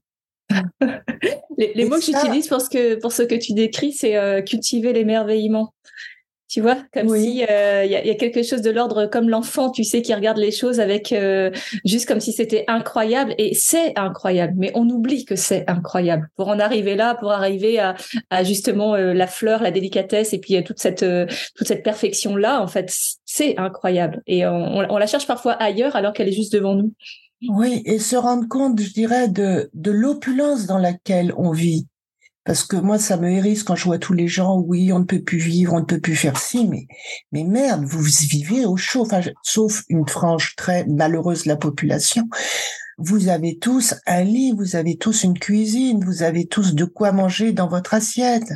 les, mots que j'utilise pour ce que pour ce que tu décris, c'est euh, cultiver l'émerveillement. Tu vois, comme si euh, il y, a, quelque chose de l'ordre comme l'enfant, tu sais, qui regarde les choses avec euh, juste comme si c'était incroyable et c'est incroyable, mais on oublie que c'est incroyable. Pour en arriver là, pour arriver à, à justement la fleur, la délicatesse et puis toute cette toute cette perfection là, en fait, c'est incroyable et on, on la cherche parfois ailleurs alors qu'elle est juste devant nous. Oui, et se rendre compte, je dirais, de, de l'opulence dans laquelle on vit. Parce que moi, ça me hérisse quand je vois tous les gens, oui, on ne peut plus vivre, on ne peut plus faire ci, mais, mais merde, vous vivez au chaud, sauf une frange très malheureuse de la population. Vous avez tous un lit, vous avez tous une cuisine, vous avez tous de quoi manger dans votre assiette.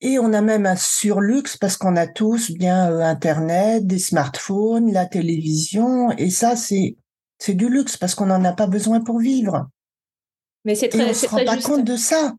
Et on a même un surluxe parce qu'on a tous bien euh, Internet, des smartphones, la télévision, et ça, c'est c'est du luxe parce qu'on n'en a pas besoin pour vivre. Mais c'est très, on se rend pas compte de ça.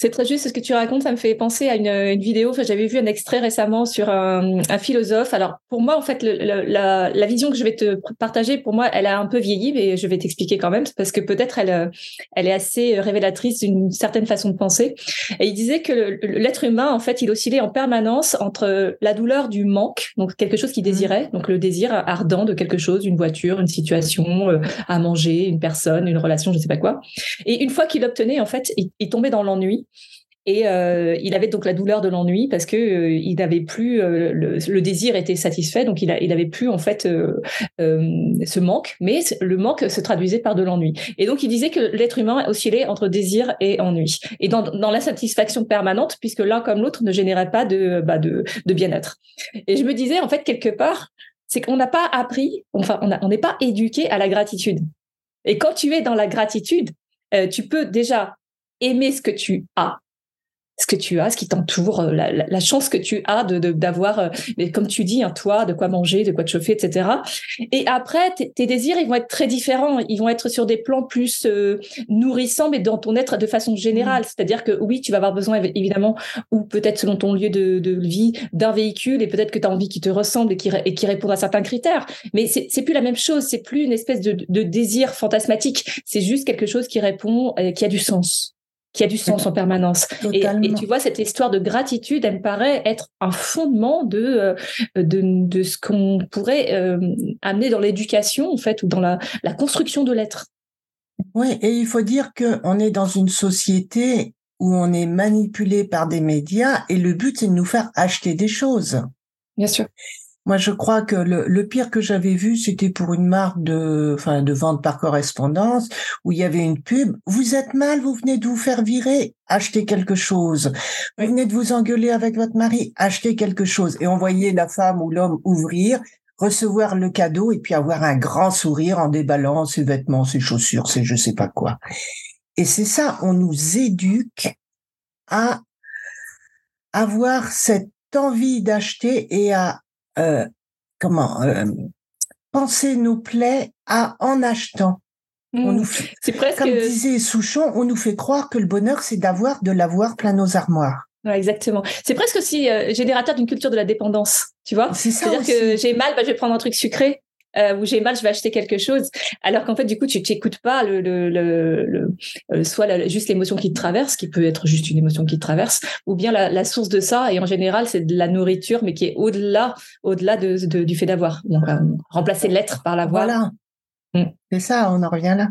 C'est très juste ce que tu racontes. Ça me fait penser à une, une vidéo. Enfin, j'avais vu un extrait récemment sur un, un philosophe. Alors, pour moi, en fait, le, la, la, vision que je vais te partager, pour moi, elle a un peu vieilli, mais je vais t'expliquer quand même, parce que peut-être elle, elle est assez révélatrice d'une certaine façon de penser. Et il disait que l'être humain, en fait, il oscillait en permanence entre la douleur du manque, donc quelque chose qu'il mmh. désirait, donc le désir ardent de quelque chose, une voiture, une situation, euh, à manger, une personne, une relation, je sais pas quoi. Et une fois qu'il l'obtenait, en fait, il, il tombait dans l'ennui et euh, il avait donc la douleur de l'ennui parce que euh, il n'avait plus euh, le, désir était satisfait, donc il, a, il avait plus en fait ce manque, mais le manque se traduisait par de l'ennui. Et donc il disait que l'être humain oscillait entre désir et ennui, et dans, l'insatisfaction permanente, puisque l'un comme l'autre ne générait pas bah de bien-être. Et je me disais en fait quelque part, c'est qu'on n'a pas appris, enfin on n'est pas éduqué à la gratitude. Et quand tu es dans la gratitude, tu peux déjà aimer ce que tu as ce que tu as, ce qui t'entoure, euh, la, la, chance que tu as de d'avoir, euh, mais comme tu dis, un toit, de quoi manger, de quoi te chauffer, etc. Et après, tes désirs, ils vont être très différents. Ils vont être sur des plans plus euh, nourrissants, mais dans ton être de façon générale. Mmh. C'est-à-dire que oui, tu vas avoir besoin évidemment, ou peut-être selon ton lieu de, de vie, d'un véhicule, et peut-être que tu as envie qui te ressemble et qui, et qui répond à certains critères. Mais c'est plus la même chose. C'est plus une espèce de, de désir fantasmatique. C'est juste quelque chose qui répond, qui a du sens qui a du sens en permanence. Et, tu vois, cette histoire de gratitude, elle me paraît être un fondement de, euh, de, de ce qu'on pourrait euh, amener dans l'éducation, en fait, ou dans la, la construction de l'être. Oui, et il faut dire qu'on est dans une société où on est manipulé par des médias et le but, c'est de nous faire acheter des choses. Bien sûr. Moi, je crois que le, pire que j'avais vu, c'était pour une marque de, enfin, de vente par correspondance où il y avait une pub. Vous êtes mal, vous venez de vous faire virer, achetez quelque chose. Vous venez de vous engueuler avec votre mari, achetez quelque chose. Et on voyait la femme ou l'homme ouvrir, recevoir le cadeau et puis avoir un grand sourire en déballant ses vêtements, ses chaussures, ses je sais pas quoi. Et c'est ça, on nous éduque à avoir cette envie d'acheter et à euh, comment euh, penser nos plaies à en achetant. Mmh. nous c'est presque comme disait Souchon, on nous fait croire que le bonheur c'est d'avoir de l'avoir plein nos armoires. exactement. C'est presque aussi euh, générateur d'une culture de la dépendance, tu vois? C'est-à-dire que j'ai mal, bah, je vais prendre un truc sucré euh, où j'ai mal, je vais acheter quelque chose. Alors qu'en fait, du coup, tu t'écoutes pas le, le, le, euh, soit juste l'émotion qui te traverse, qui peut être juste une émotion qui te traverse, ou bien la, la source de ça. Et en général, c'est de la nourriture, mais qui est au-delà, au-delà de, de, du fait d'avoir. Donc, euh, remplacer l'être par l'avoir. Voilà. Mm. C'est ça, on en revient là.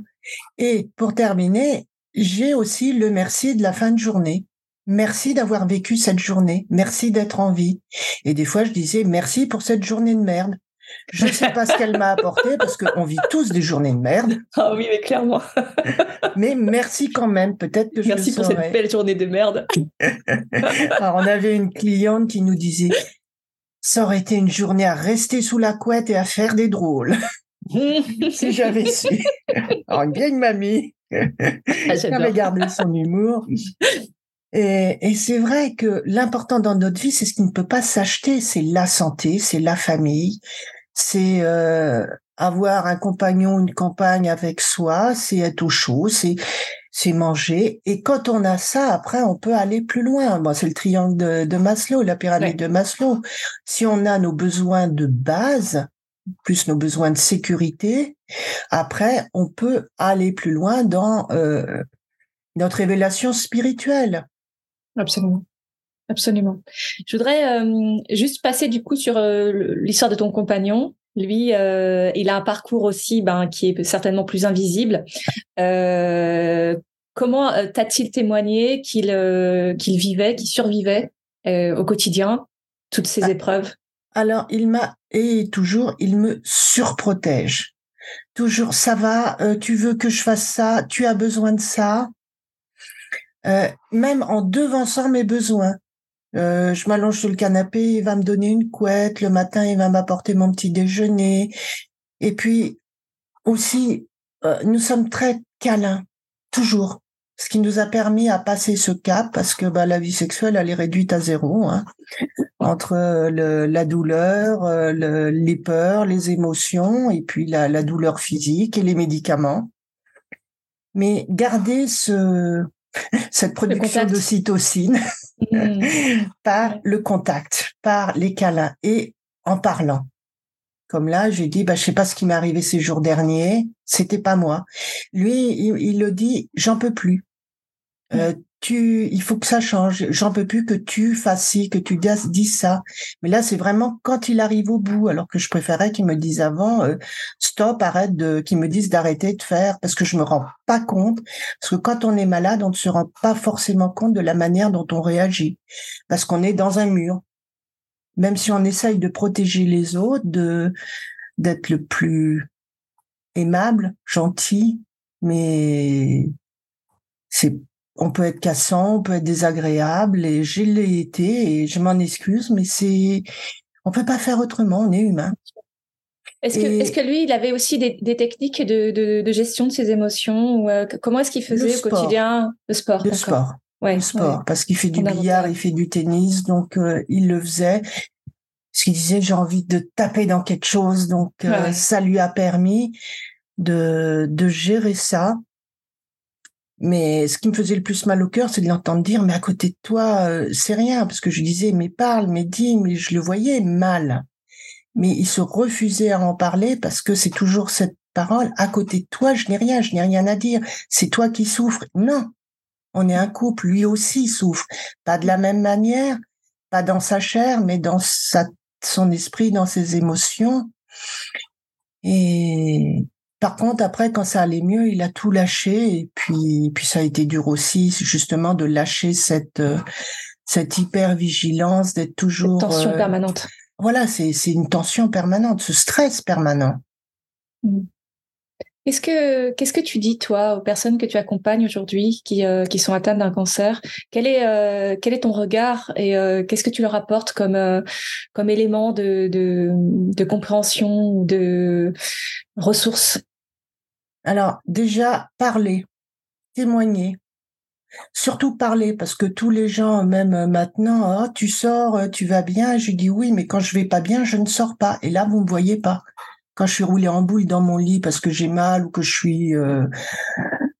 Et pour terminer, j'ai aussi le merci de la fin de journée. Merci d'avoir vécu cette journée. Merci d'être en vie. Et des fois, je disais merci pour cette journée de merde. Je ne sais pas ce qu'elle m'a apporté parce qu'on vit tous des journées de merde. Ah oui, mais clairement. mais merci quand même. Peut-être que je Merci pour cette belle journée de merde. Alors, on avait une cliente qui nous disait ça aurait été une journée à rester sous la couette et à faire des drôles. si j'avais su. Alors, une vieille mamie. Ah, avait gardé son humour. Et, et c'est vrai que l'important dans notre vie, c'est ce qui ne peut pas s'acheter, c'est la santé, c'est la famille, c'est euh, avoir un compagnon, une compagne avec soi, c'est être au chaud, c'est c'est manger. Et quand on a ça, après, on peut aller plus loin. Bon, c'est le triangle de, de Maslow, la pyramide de Maslow. Si on a nos besoins de base, plus nos besoins de sécurité. Après, on peut aller plus loin dans euh, notre révélation spirituelle. Absolument. Absolument. Je voudrais euh, juste passer du coup sur euh, l'histoire de ton compagnon. Lui, euh, il a un parcours aussi ben, qui est certainement plus invisible. comment t'a-t-il témoigné qu'il qu'il vivait, qu'il survivait au quotidien toutes ces ah. épreuves? Alors, il m'a et toujours, il me surprotège. Toujours, ça va, tu veux que je fasse ça, tu as besoin de ça. même en devançant mes besoins. Euh, je m'allonge sur le canapé, il va me donner une couette. Le matin, il va m'apporter mon petit déjeuner. Et puis aussi, euh, nous sommes très câlins, toujours. Ce qui nous a permis à passer ce cap, parce que bah, la vie sexuelle, elle est réduite à zéro, hein, entre le, la douleur, euh, le, les peurs, les émotions, et puis la, la douleur physique et les médicaments. Mais garder ce, cette production d'ocytocine mmh. par le contact, par les câlins et en parlant. Comme là, j'ai dit, bah, je sais pas ce qui m'est arrivé ces jours derniers, c'était pas moi. Lui, il, le dit, j'en peux plus. Euh, tu, il faut que ça change. J'en peux plus que tu fasses ci, que tu dises ça. Mais là, c'est vraiment quand il arrive au bout. Alors que je préférais qu'il me dise avant, euh, stop, arrête de, qu'il me dise d'arrêter de faire parce que je me rends pas compte. Parce que quand on est malade, on ne se rend pas forcément compte de la manière dont on réagit. Parce qu'on est dans un mur. Même si on essaye de protéger les autres, de, d'être le plus aimable, gentil, mais c'est on peut être cassant, on peut être désagréable, et je l'ai été, et je m'en excuse, mais c'est, on peut pas faire autrement, on est humain. Est-ce que, est que lui, il avait aussi des, techniques de, de, gestion de ses émotions ou, euh, Comment est-ce qu'il faisait au quotidien? Le sport Le sport. Ouais, le sport, parce qu'il fait du billard, il fait du tennis, donc euh, il le faisait. Ce qu'il disait, j'ai envie de taper dans quelque chose, donc euh, ça lui a permis de, de gérer ça mais ce qui me faisait le plus mal au cœur, c'est de l'entendre dire, mais à côté de toi, euh, c'est rien, parce que je disais, mais parle, mais dis, mais je le voyais mal. Mais il se refusait à en parler parce que c'est toujours cette parole, à côté de toi, je n'ai rien, je n'ai rien à dire, c'est toi qui souffres. Non, on est un couple, lui aussi souffre. Pas de la même manière, pas dans sa chair, mais dans son esprit, dans ses émotions. Et par contre, après, quand ça allait mieux, il a tout lâché et puis, puis ça a été dur aussi, justement, de lâcher cette, euh, cette hyper vigilance, d'être toujours cette tension euh, permanente. Voilà, c'est c'est une tension permanente, ce stress permanent. Mmh. Qu'est-ce que qu'est-ce que tu dis toi aux personnes que tu accompagnes aujourd'hui qui euh, qui sont atteintes d'un cancer? Quel est quel est ton regard et qu'est-ce que tu leur apportes comme comme élément de de, de compréhension ou de ressources? Alors déjà, parler, témoigner. Surtout parler, parce que tous les gens, même euh, maintenant, oh, tu sors, euh, tu vas bien. Je dis oui, mais quand je vais pas bien, je ne sors pas. Et là, vous me voyez pas. Quand je suis roulée en boule dans mon lit parce que j'ai mal ou que je suis euh,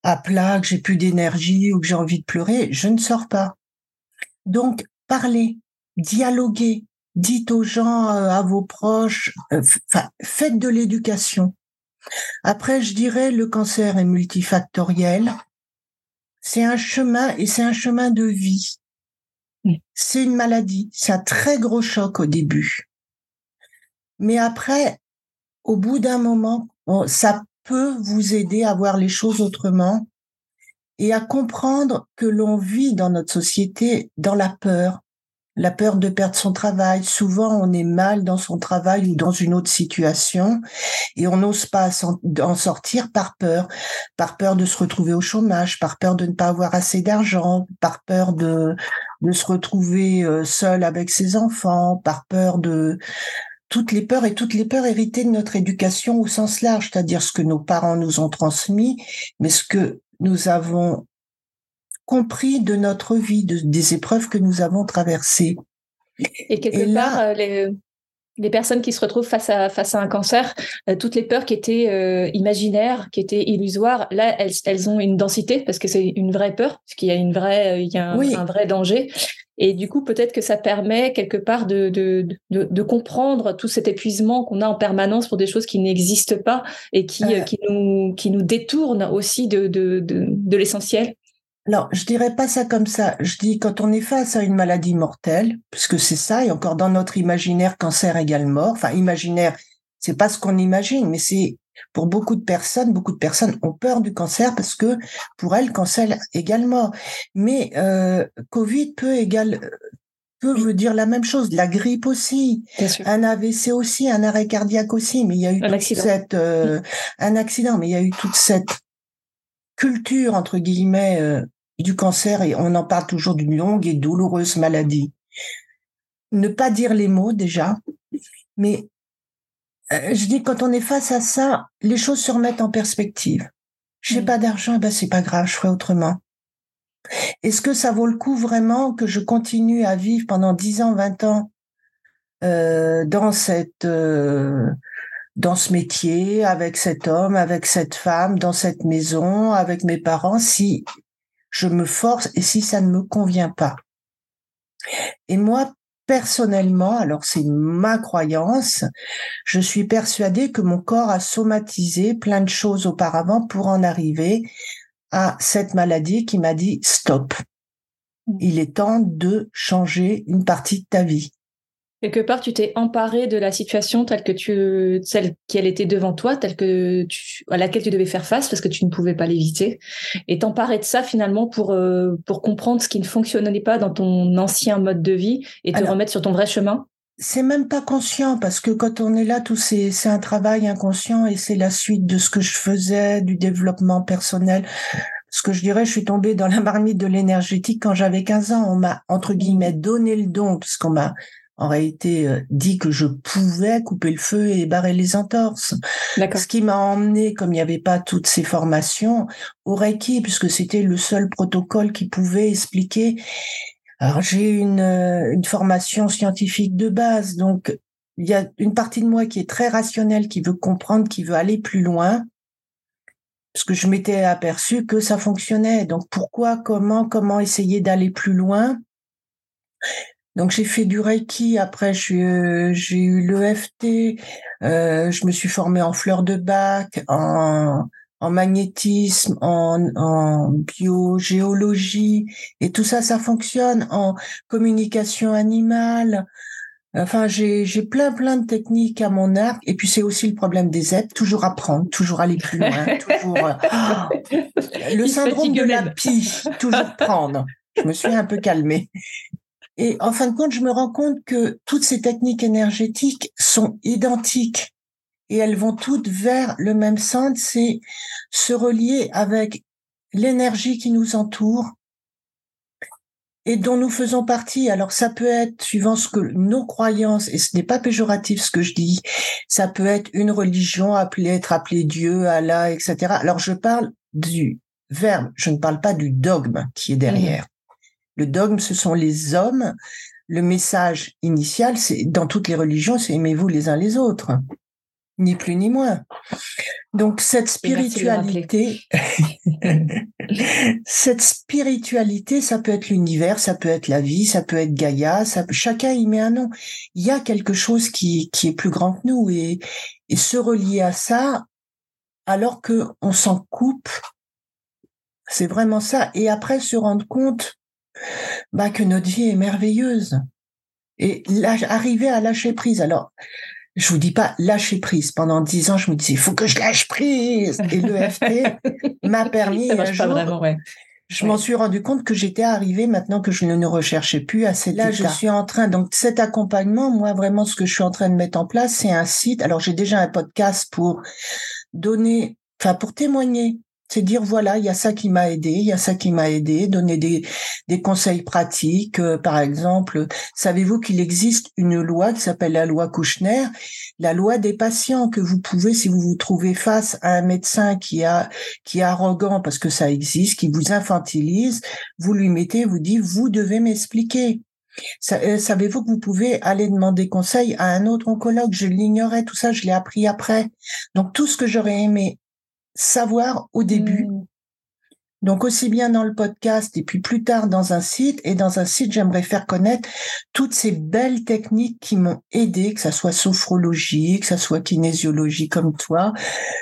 à plat, que j'ai plus d'énergie ou que j'ai envie de pleurer, je ne sors pas. Donc, parlez, dialoguez, dites aux gens, à vos proches, faites de l'éducation. Après, je dirais le cancer est multifactoriel. C'est un chemin et c'est un chemin de vie. C'est une maladie. C'est un très gros choc au début. Mais après, au bout d'un moment, ça peut vous aider à voir les choses autrement et à comprendre que l'on vit dans notre société dans la peur, la peur de perdre son travail. Souvent, on est mal dans son travail ou dans une autre situation et on n'ose pas en sortir par peur, par peur de se retrouver au chômage, par peur de ne pas avoir assez d'argent, par peur de, de se retrouver euh, seul avec ses enfants, par peur de toutes les peurs et toutes les peurs héritées de notre éducation au sens large, c'est-à-dire ce que nos parents nous ont transmis, mais ce que nous avons compris de notre vie, de, des épreuves que nous avons traversées. Et quelque part, euh, les, les, personnes qui se retrouvent face à, face à un cancer, euh, toutes les peurs qui étaient euh, imaginaires, qui étaient illusoires, là, elles, elles ont une densité parce que c'est une vraie peur, parce qu'il y a une vraie, il y a un, un vrai danger. Et du coup, peut-être que ça permet quelque part de, de, de, comprendre tout cet épuisement qu'on a en permanence pour des choses qui n'existent pas et qui, qui, nous, qui nous détournent aussi de, de, de, l'essentiel. Alors, je dirais pas ça comme ça. Je dis quand on est face à une maladie mortelle, puisque c'est ça, et encore dans notre imaginaire, cancer égale mort. Enfin, imaginaire, c'est pas ce qu'on imagine, mais c'est pour beaucoup de personnes, beaucoup de personnes ont peur du cancer parce que pour elles, cancer égale mort. Mais euh, Covid peut égal peut dire la même chose. La grippe aussi, un AVC aussi, un arrêt cardiaque aussi. Mais il y a eu un accident. cette euh, un accident, mais il y a eu toute cette culture entre guillemets euh, du cancer et on en parle toujours d'une longue et douloureuse maladie. Ne pas dire les mots déjà, mais euh, je dis quand on est face à ça, les choses se remettent en perspective. J'ai pas d'argent, ben c'est pas grave, je ferai autrement. Est-ce que ça vaut le coup vraiment que je continue à vivre pendant 10 ans, 20 ans euh, dans cette euh, dans ce métier, avec cet homme, avec cette femme, dans cette maison, avec mes parents, si je me force et si ça ne me convient pas. Et moi, personnellement, alors c'est ma croyance, je suis persuadée que mon corps a somatisé plein de choses auparavant pour en arriver à cette maladie qui m'a dit stop. Mmh. Il est temps de changer une partie de ta vie. Quelque part, tu t'es emparé de la situation telle que tu, celle qui elle était devant toi, telle que tu, à laquelle tu devais faire face parce que tu ne pouvais pas l'éviter, et t'emparer de ça finalement pour euh, pour comprendre ce qui ne fonctionnait pas dans ton ancien mode de vie et te remettre sur ton vrai chemin. C'est même pas conscient parce que quand on est là, tout c'est c'est un travail inconscient et c'est la suite de ce que je faisais, du développement personnel ce que je dirais, je suis tombée dans la marmite de l'énergétique quand j'avais 15 ans. On m'a, entre guillemets, donné le don, puisqu'on m'a en réalité euh, dit que je pouvais couper le feu et barrer les entorses. Ce qui m'a emmené, comme il n'y avait pas toutes ces formations, au Reiki, puisque c'était le seul protocole qui pouvait expliquer. Alors j'ai une, euh, une formation scientifique de base, donc il y a une partie de moi qui est très rationnelle, qui veut comprendre, qui veut aller plus loin, parce que je m'étais aperçu que ça fonctionnait. Donc pourquoi, comment, comment essayer d'aller plus loin? Donc j'ai fait du Reiki, après j'ai eu l'EFT, euh, je me suis formée en fleurs de bac, en, en magnétisme, en, en biogéologie, et tout ça, ça fonctionne, en communication animale. Enfin, j'ai plein plein de techniques à mon arc, et puis c'est aussi le problème des aides, toujours apprendre, toujours aller plus loin, toujours euh, le syndrome de la pie, toujours prendre. Je me suis un peu calmée. Et en fin de compte, je me rends compte que toutes ces techniques énergétiques sont identiques et elles vont toutes vers le même centre, c'est se relier avec l'énergie qui nous entoure et dont nous faisons partie. Alors ça peut être suivant ce que nos croyances, et ce n'est pas péjoratif ce que je dis, ça peut être une religion appelée, être appelée Dieu, Allah, etc. Alors je parle du verbe, je ne parle pas du dogme qui est derrière. Le dogme, ce sont les hommes. Le message initial, c'est dans toutes les religions, c'est aimez-vous les uns les autres, ni plus ni moins. Donc cette spiritualité, cette spiritualité, ça peut être l'univers, ça peut être la vie, ça peut être Gaïa, ça chacun y met un nom. Il y a quelque chose qui, qui est plus grand que nous et, et se relier à ça, alors que on s'en coupe, c'est vraiment ça. Et après se rendre compte bah, que notre vie est merveilleuse. Et là, arriver à lâcher prise. Alors, je vous dis pas lâcher prise. Pendant dix ans, je me disais, il faut que je lâche prise. Et l'EFT m'a permis un jour, vraiment, ouais. je m'en suis rendu compte que j'étais arrivée maintenant que je ne recherchais plus à cet là. Je suis en train, donc cet accompagnement, moi vraiment, ce que je suis en train de mettre en place, c'est un site. Alors j'ai déjà un podcast pour donner, enfin pour témoigner c'est dire voilà, il y a ça qui m'a aidé, il y a ça qui m'a aidé, donner des, des conseils pratiques. Euh, par exemple, savez-vous qu'il existe une loi qui s'appelle la loi Kouchner, la loi des patients que vous pouvez, si vous vous trouvez face à un médecin qui a qui est arrogant parce que ça existe, qui vous infantilise, vous lui mettez, vous dites vous devez m'expliquer. Euh, savez-vous que vous pouvez aller demander conseil à un autre oncologue? Je l'ignorais, tout ça, je l'ai appris après. Donc tout ce que j'aurais aimé savoir au début, mmh. Donc aussi bien dans le podcast et puis plus tard dans un site. Et dans un site, j'aimerais faire connaître toutes ces belles techniques qui m'ont aidé, que ça soit sophrologie, que ça soit kinésiologie comme toi,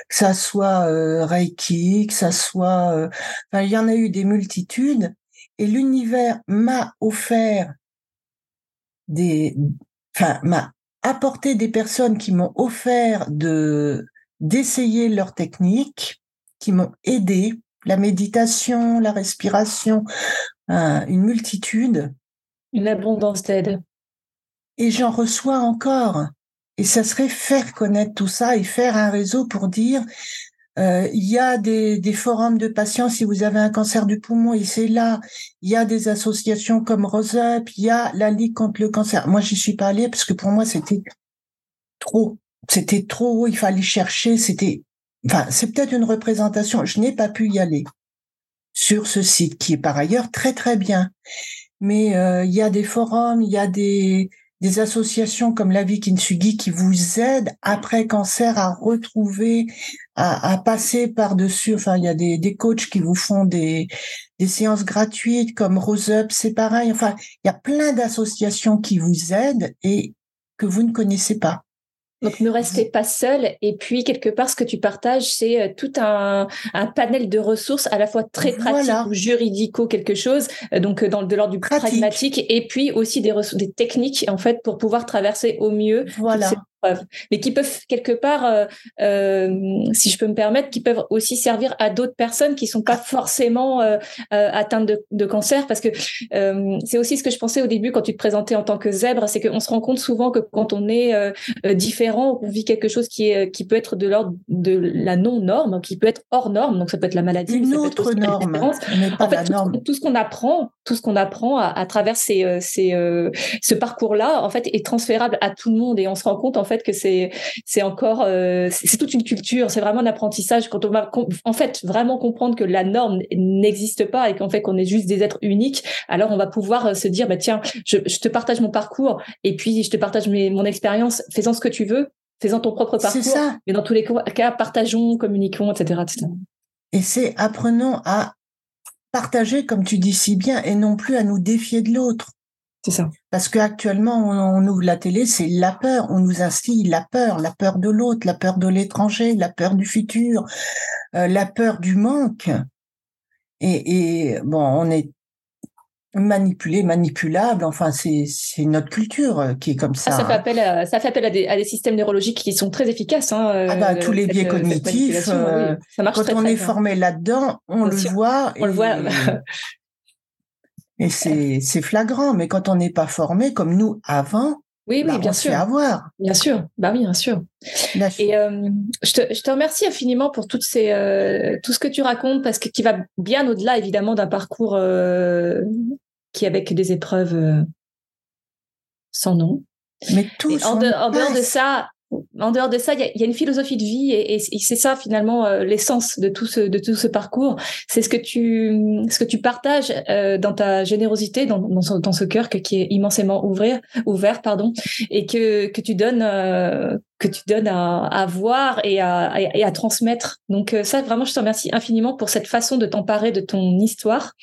que ça soit euh, Reiki, que ça soit... Euh, enfin, il y en a eu des multitudes. Et l'univers m'a offert des... Enfin, m'a apporté des personnes qui m'ont offert de d'essayer leurs techniques, qui m'ont aidé la méditation, la respiration, une multitude. Une abondance d'aide. Et j'en reçois encore. Et ça serait faire connaître tout ça et faire un réseau pour dire, euh, il y a des, des, forums de patients si vous avez un cancer du poumon et c'est là. Il y a des associations comme Rose Up, il y a la Ligue contre le cancer. Moi, j'y suis pas allée parce que pour moi, c'était trop. C'était trop, il fallait chercher, c'était enfin, c'est peut-être une représentation. Je n'ai pas pu y aller sur ce site qui est par ailleurs très très bien. Mais euh, il y a des forums, il y a des, associations comme la Vie Kintsugi qui vous aident après cancer à retrouver, à, à passer par-dessus. Enfin, il y a des, des coachs qui vous font des, des séances gratuites comme Rose Up, c'est pareil. Enfin, il y a plein d'associations qui vous aident et que vous ne connaissez pas. Donc ne restez pas seul. Et puis quelque part ce que tu partages c'est euh, tout un, un, panel de ressources à la fois très pratiques ou juridico quelque chose euh, donc euh, dans de l'ordre du pragmatique et puis aussi des des techniques en fait pour pouvoir traverser au mieux voilà mais qui peuvent quelque part, euh, euh, si je peux me permettre, qui peuvent aussi servir à d'autres personnes qui sont pas forcément euh, atteintes de, de, cancer, parce que c'est aussi ce que je pensais au début quand tu te présentais en tant que zèbre, c'est qu'on se rend compte souvent que quand on est différent, qu'on vit quelque chose qui est qui peut être de l'ordre de la non norme, qui peut être hors norme, donc ça peut être la maladie, une autre norme, mais pas en fait, la tout, tout, ce qu'on apprend, tout ce qu'on apprend à, à, travers ces, ces ce parcours-là, en fait, est transférable à tout le monde. Et on se rend compte en fait que c'est c'est encore euh, c'est toute une culture, c'est vraiment un apprentissage quand on va en fait vraiment comprendre que la norme n'existe pas et qu'en fait qu'on est juste des êtres uniques, alors on va pouvoir euh, se dire bah tiens, je, je te partage mon parcours et puis je te partage mes, mon expérience, fais-en ce que tu veux, fais-en ton propre parcours. Ça. Mais dans tous les cas, partageons, communiquons, etc. etc. Et c'est apprenons à partager, comme tu dis si bien, et non plus à nous défier de l'autre. C'est ça. Parce qu'actuellement, on, ouvre la télé, c'est la peur. On nous instille la peur, la peur de l'autre, la peur de l'étranger, la peur du futur, euh, la peur du manque. Et, et, bon, on est manipulé, manipulable. Enfin, c'est notre culture euh, qui est comme ça. ça, fait appel à, ça fait appel à des, à des systèmes neurologiques qui sont très efficaces. Hein, ah bah, tous les biais cognitifs. ça marche quand on est formé là-dedans, on le voit. On le voit. Et c'est flagrant, mais quand on n'est pas formé comme nous avant, oui, oui, bah, bien sûr. avoir. Bien sûr, bah oui, bien sûr. Et euh, je, te, je, te, remercie infiniment pour toutes ces, euh, tout ce que tu racontes, parce que qui va bien au-delà évidemment d'un parcours euh, qui avec des épreuves euh, sans nom. Mais tout en, en dehors de ça, en dehors de ça, il y, y a, une philosophie de vie et, et c'est ça finalement euh, l'essence de tout ce de tout ce parcours. C'est ce que tu ce que tu partages euh, dans ta générosité, dans, dans, ce, dans ce cœur qui est immensément ouvert, ouvert pardon, et que que tu donnes euh, que tu donnes à, voir et à, et à transmettre. Donc euh, ça, vraiment, je te remercie infiniment pour cette façon de t'emparer de ton histoire.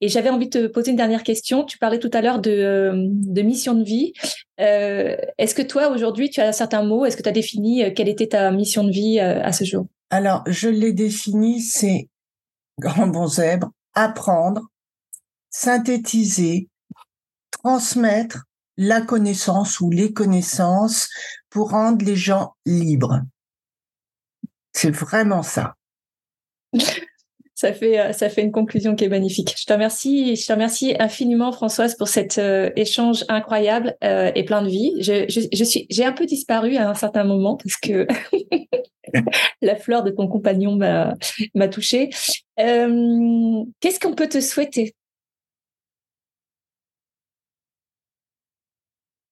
Et j'avais envie de te poser une dernière question. Tu parlais tout à l'heure de, euh, de mission de vie. Euh, Est-ce que toi, aujourd'hui, tu as un certain mot Est-ce que tu as défini quelle était ta mission de vie à ce jour? Alors, je l'ai défini, c'est grand bon zèbre, apprendre, synthétiser, transmettre la connaissance ou les connaissances pour rendre les gens libres. C'est vraiment ça. Ça fait, euh, ça fait une conclusion qui est magnifique. Je te remercie, je te remercie infiniment, Françoise, pour cet euh, échange incroyable euh, et plein de vie. Je, suis, j'ai un peu disparu à un certain moment parce que la fleur de ton compagnon m'a touchée. qu'est-ce qu'on peut te souhaiter?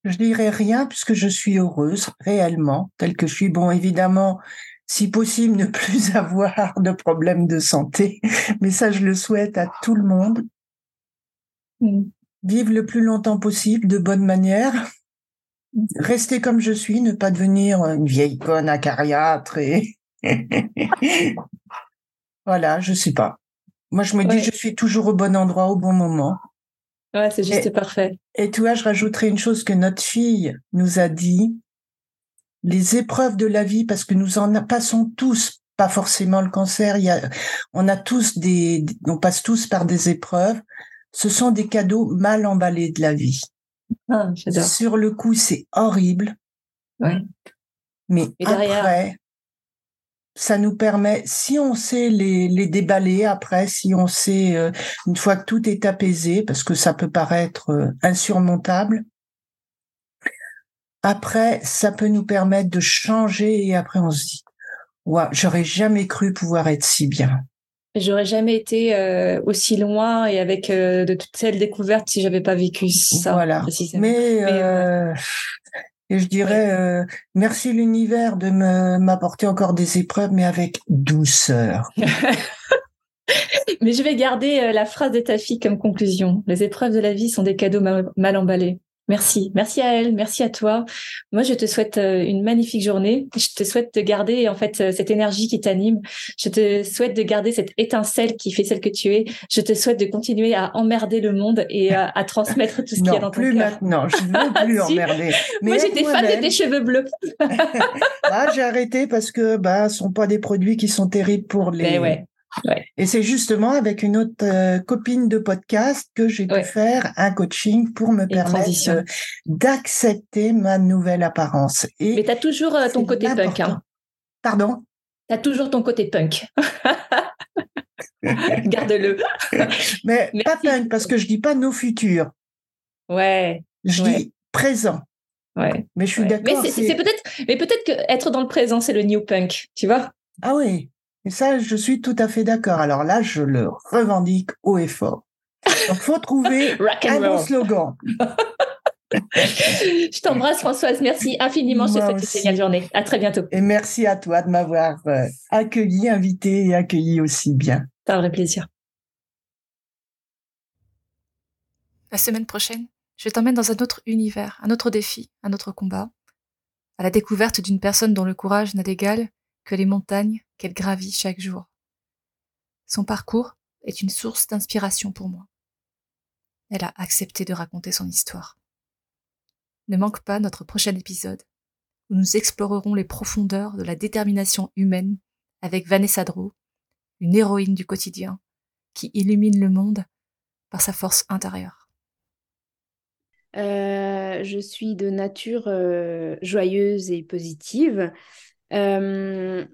Je dirais rien puisque je suis heureuse réellement, telle que je suis. Bon, évidemment, si possible, ne plus avoir de problèmes de santé, mais ça, je le souhaite à tout le monde. Mm. Vivre le plus longtemps possible, de bonne manière. Rester comme je suis, ne pas devenir une vieille conne acariâtre et voilà, je sais pas. Moi, je me dis, je suis toujours au bon endroit, au bon moment. Ouais, c'est juste parfait. Et tu vois, je rajouterai une chose que notre fille nous a dit. Les épreuves de la vie, parce que nous en passons tous, pas forcément le cancer, il y a, on a tous des, on passe tous par des épreuves. Ce sont des cadeaux mal emballés de la vie. Ah, Sur le coup, c'est horrible. Ouais. Mais après, ça nous permet, si on sait les, les déballer après, si on sait, euh, une fois que tout est apaisé, parce que ça peut paraître euh, insurmontable, après, ça peut nous permettre de changer et après on se dit, ouais, j'aurais jamais cru pouvoir être si bien. J'aurais jamais été euh, aussi loin et avec de toutes celles découvertes si j'avais pas vécu ça. Voilà. Mais, Mais et je dirais euh, merci l'univers de m'apporter encore des épreuves, mais avec douceur. mais je vais garder euh, la phrase de ta fille comme conclusion. Les épreuves de la vie sont des cadeaux mal emballés. Merci, merci à elle, merci à toi. Moi, je te souhaite euh, une magnifique journée. Je te souhaite de garder en fait euh, cette énergie qui t'anime. Je te souhaite de garder cette étincelle qui fait celle que tu es. Je te souhaite de continuer à emmerder le monde et à, transmettre tout ce qu'il y a dans ton cœur. plus maintenant. Je ne veux plus emmerder. Moi, j'étais fan de tes cheveux bleus. ah, j'ai arrêté parce que bah, ce sont pas des produits qui sont terribles pour les. Ben ouais. Et c'est justement avec une autre euh, copine de podcast que j'ai pu faire un coaching pour me permettre d'accepter ma nouvelle apparence. Et Mais tu as toujours euh, ton côté punk. Hein. Pardon? Tu as toujours ton côté punk. Garde-le. Mais pas punk, parce que je dis pas nos futurs. Ouais. Je dis présent. Ouais. Mais je suis d'accord. Mais c'est peut-être, mais peut-être que être dans le présent, c'est le new punk, tu vois? Ah oui. Et ça, je suis tout à fait d'accord. Alors là, je le revendique haut et fort. Donc, faut trouver un bon slogan. je t'embrasse, Françoise. Merci infiniment. Je te souhaite une géniale journée. À très bientôt. Et merci à toi de m'avoir euh, accueilli, invité et accueilli aussi bien. C'est un vrai plaisir. La semaine prochaine, je t'emmène dans un autre univers, un autre défi, un autre combat, à la découverte d'une personne dont le courage n'a d'égal que les montagnes qu'elle gravit chaque jour. Son parcours est une source d'inspiration pour moi. Elle a accepté de raconter son histoire. Ne manque pas notre prochain épisode, où nous explorerons les profondeurs de la détermination humaine avec Vanessa Drew, une héroïne du quotidien qui illumine le monde par sa force intérieure. Euh, je suis de nature euh, joyeuse et positive. Euh,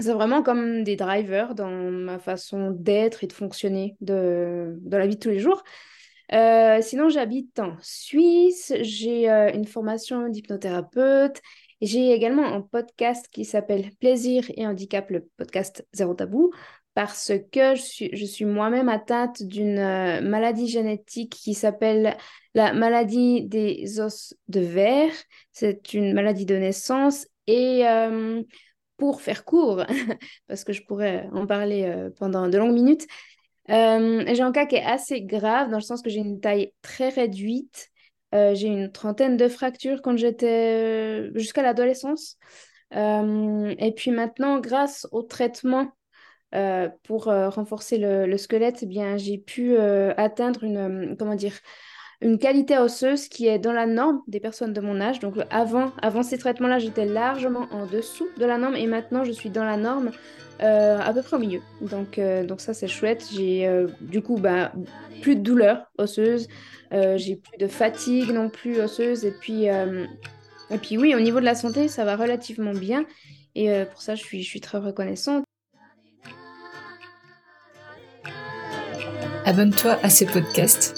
c'est vraiment comme des drivers dans ma façon d'être et de fonctionner de, dans la vie de tous les jours. Euh, sinon, j'habite en Suisse, j'ai euh, une formation d'hypnothérapeute j'ai également un podcast qui s'appelle Plaisir et handicap, le podcast Zéro Tabou, parce que je suis moi-même atteinte d'une maladie génétique qui s'appelle la maladie des os de verre. C'est une maladie de naissance et euh, pour faire court, parce que je pourrais en parler euh, pendant de longues minutes, euh, j'ai un cas qui est assez grave dans le sens que j'ai une taille très réduite. j'ai une trentaine de fractures quand j'étais jusqu'à l'adolescence. et puis maintenant, grâce au traitement pour renforcer le, le, squelette, eh bien, j'ai pu atteindre une, comment dire, une qualité osseuse qui est dans la norme des personnes de mon âge. Donc avant, avant ces traitements-là, j'étais largement en dessous de la norme et maintenant je suis dans la norme euh, à peu près au milieu. Donc, euh, donc ça c'est chouette. J'ai euh, du coup bah, plus de douleur osseuse, j'ai plus de fatigue non plus osseuse et puis, et puis oui, au niveau de la santé, ça va relativement bien. Et pour ça, je suis, je suis très reconnaissante. Abonne-toi à ce podcast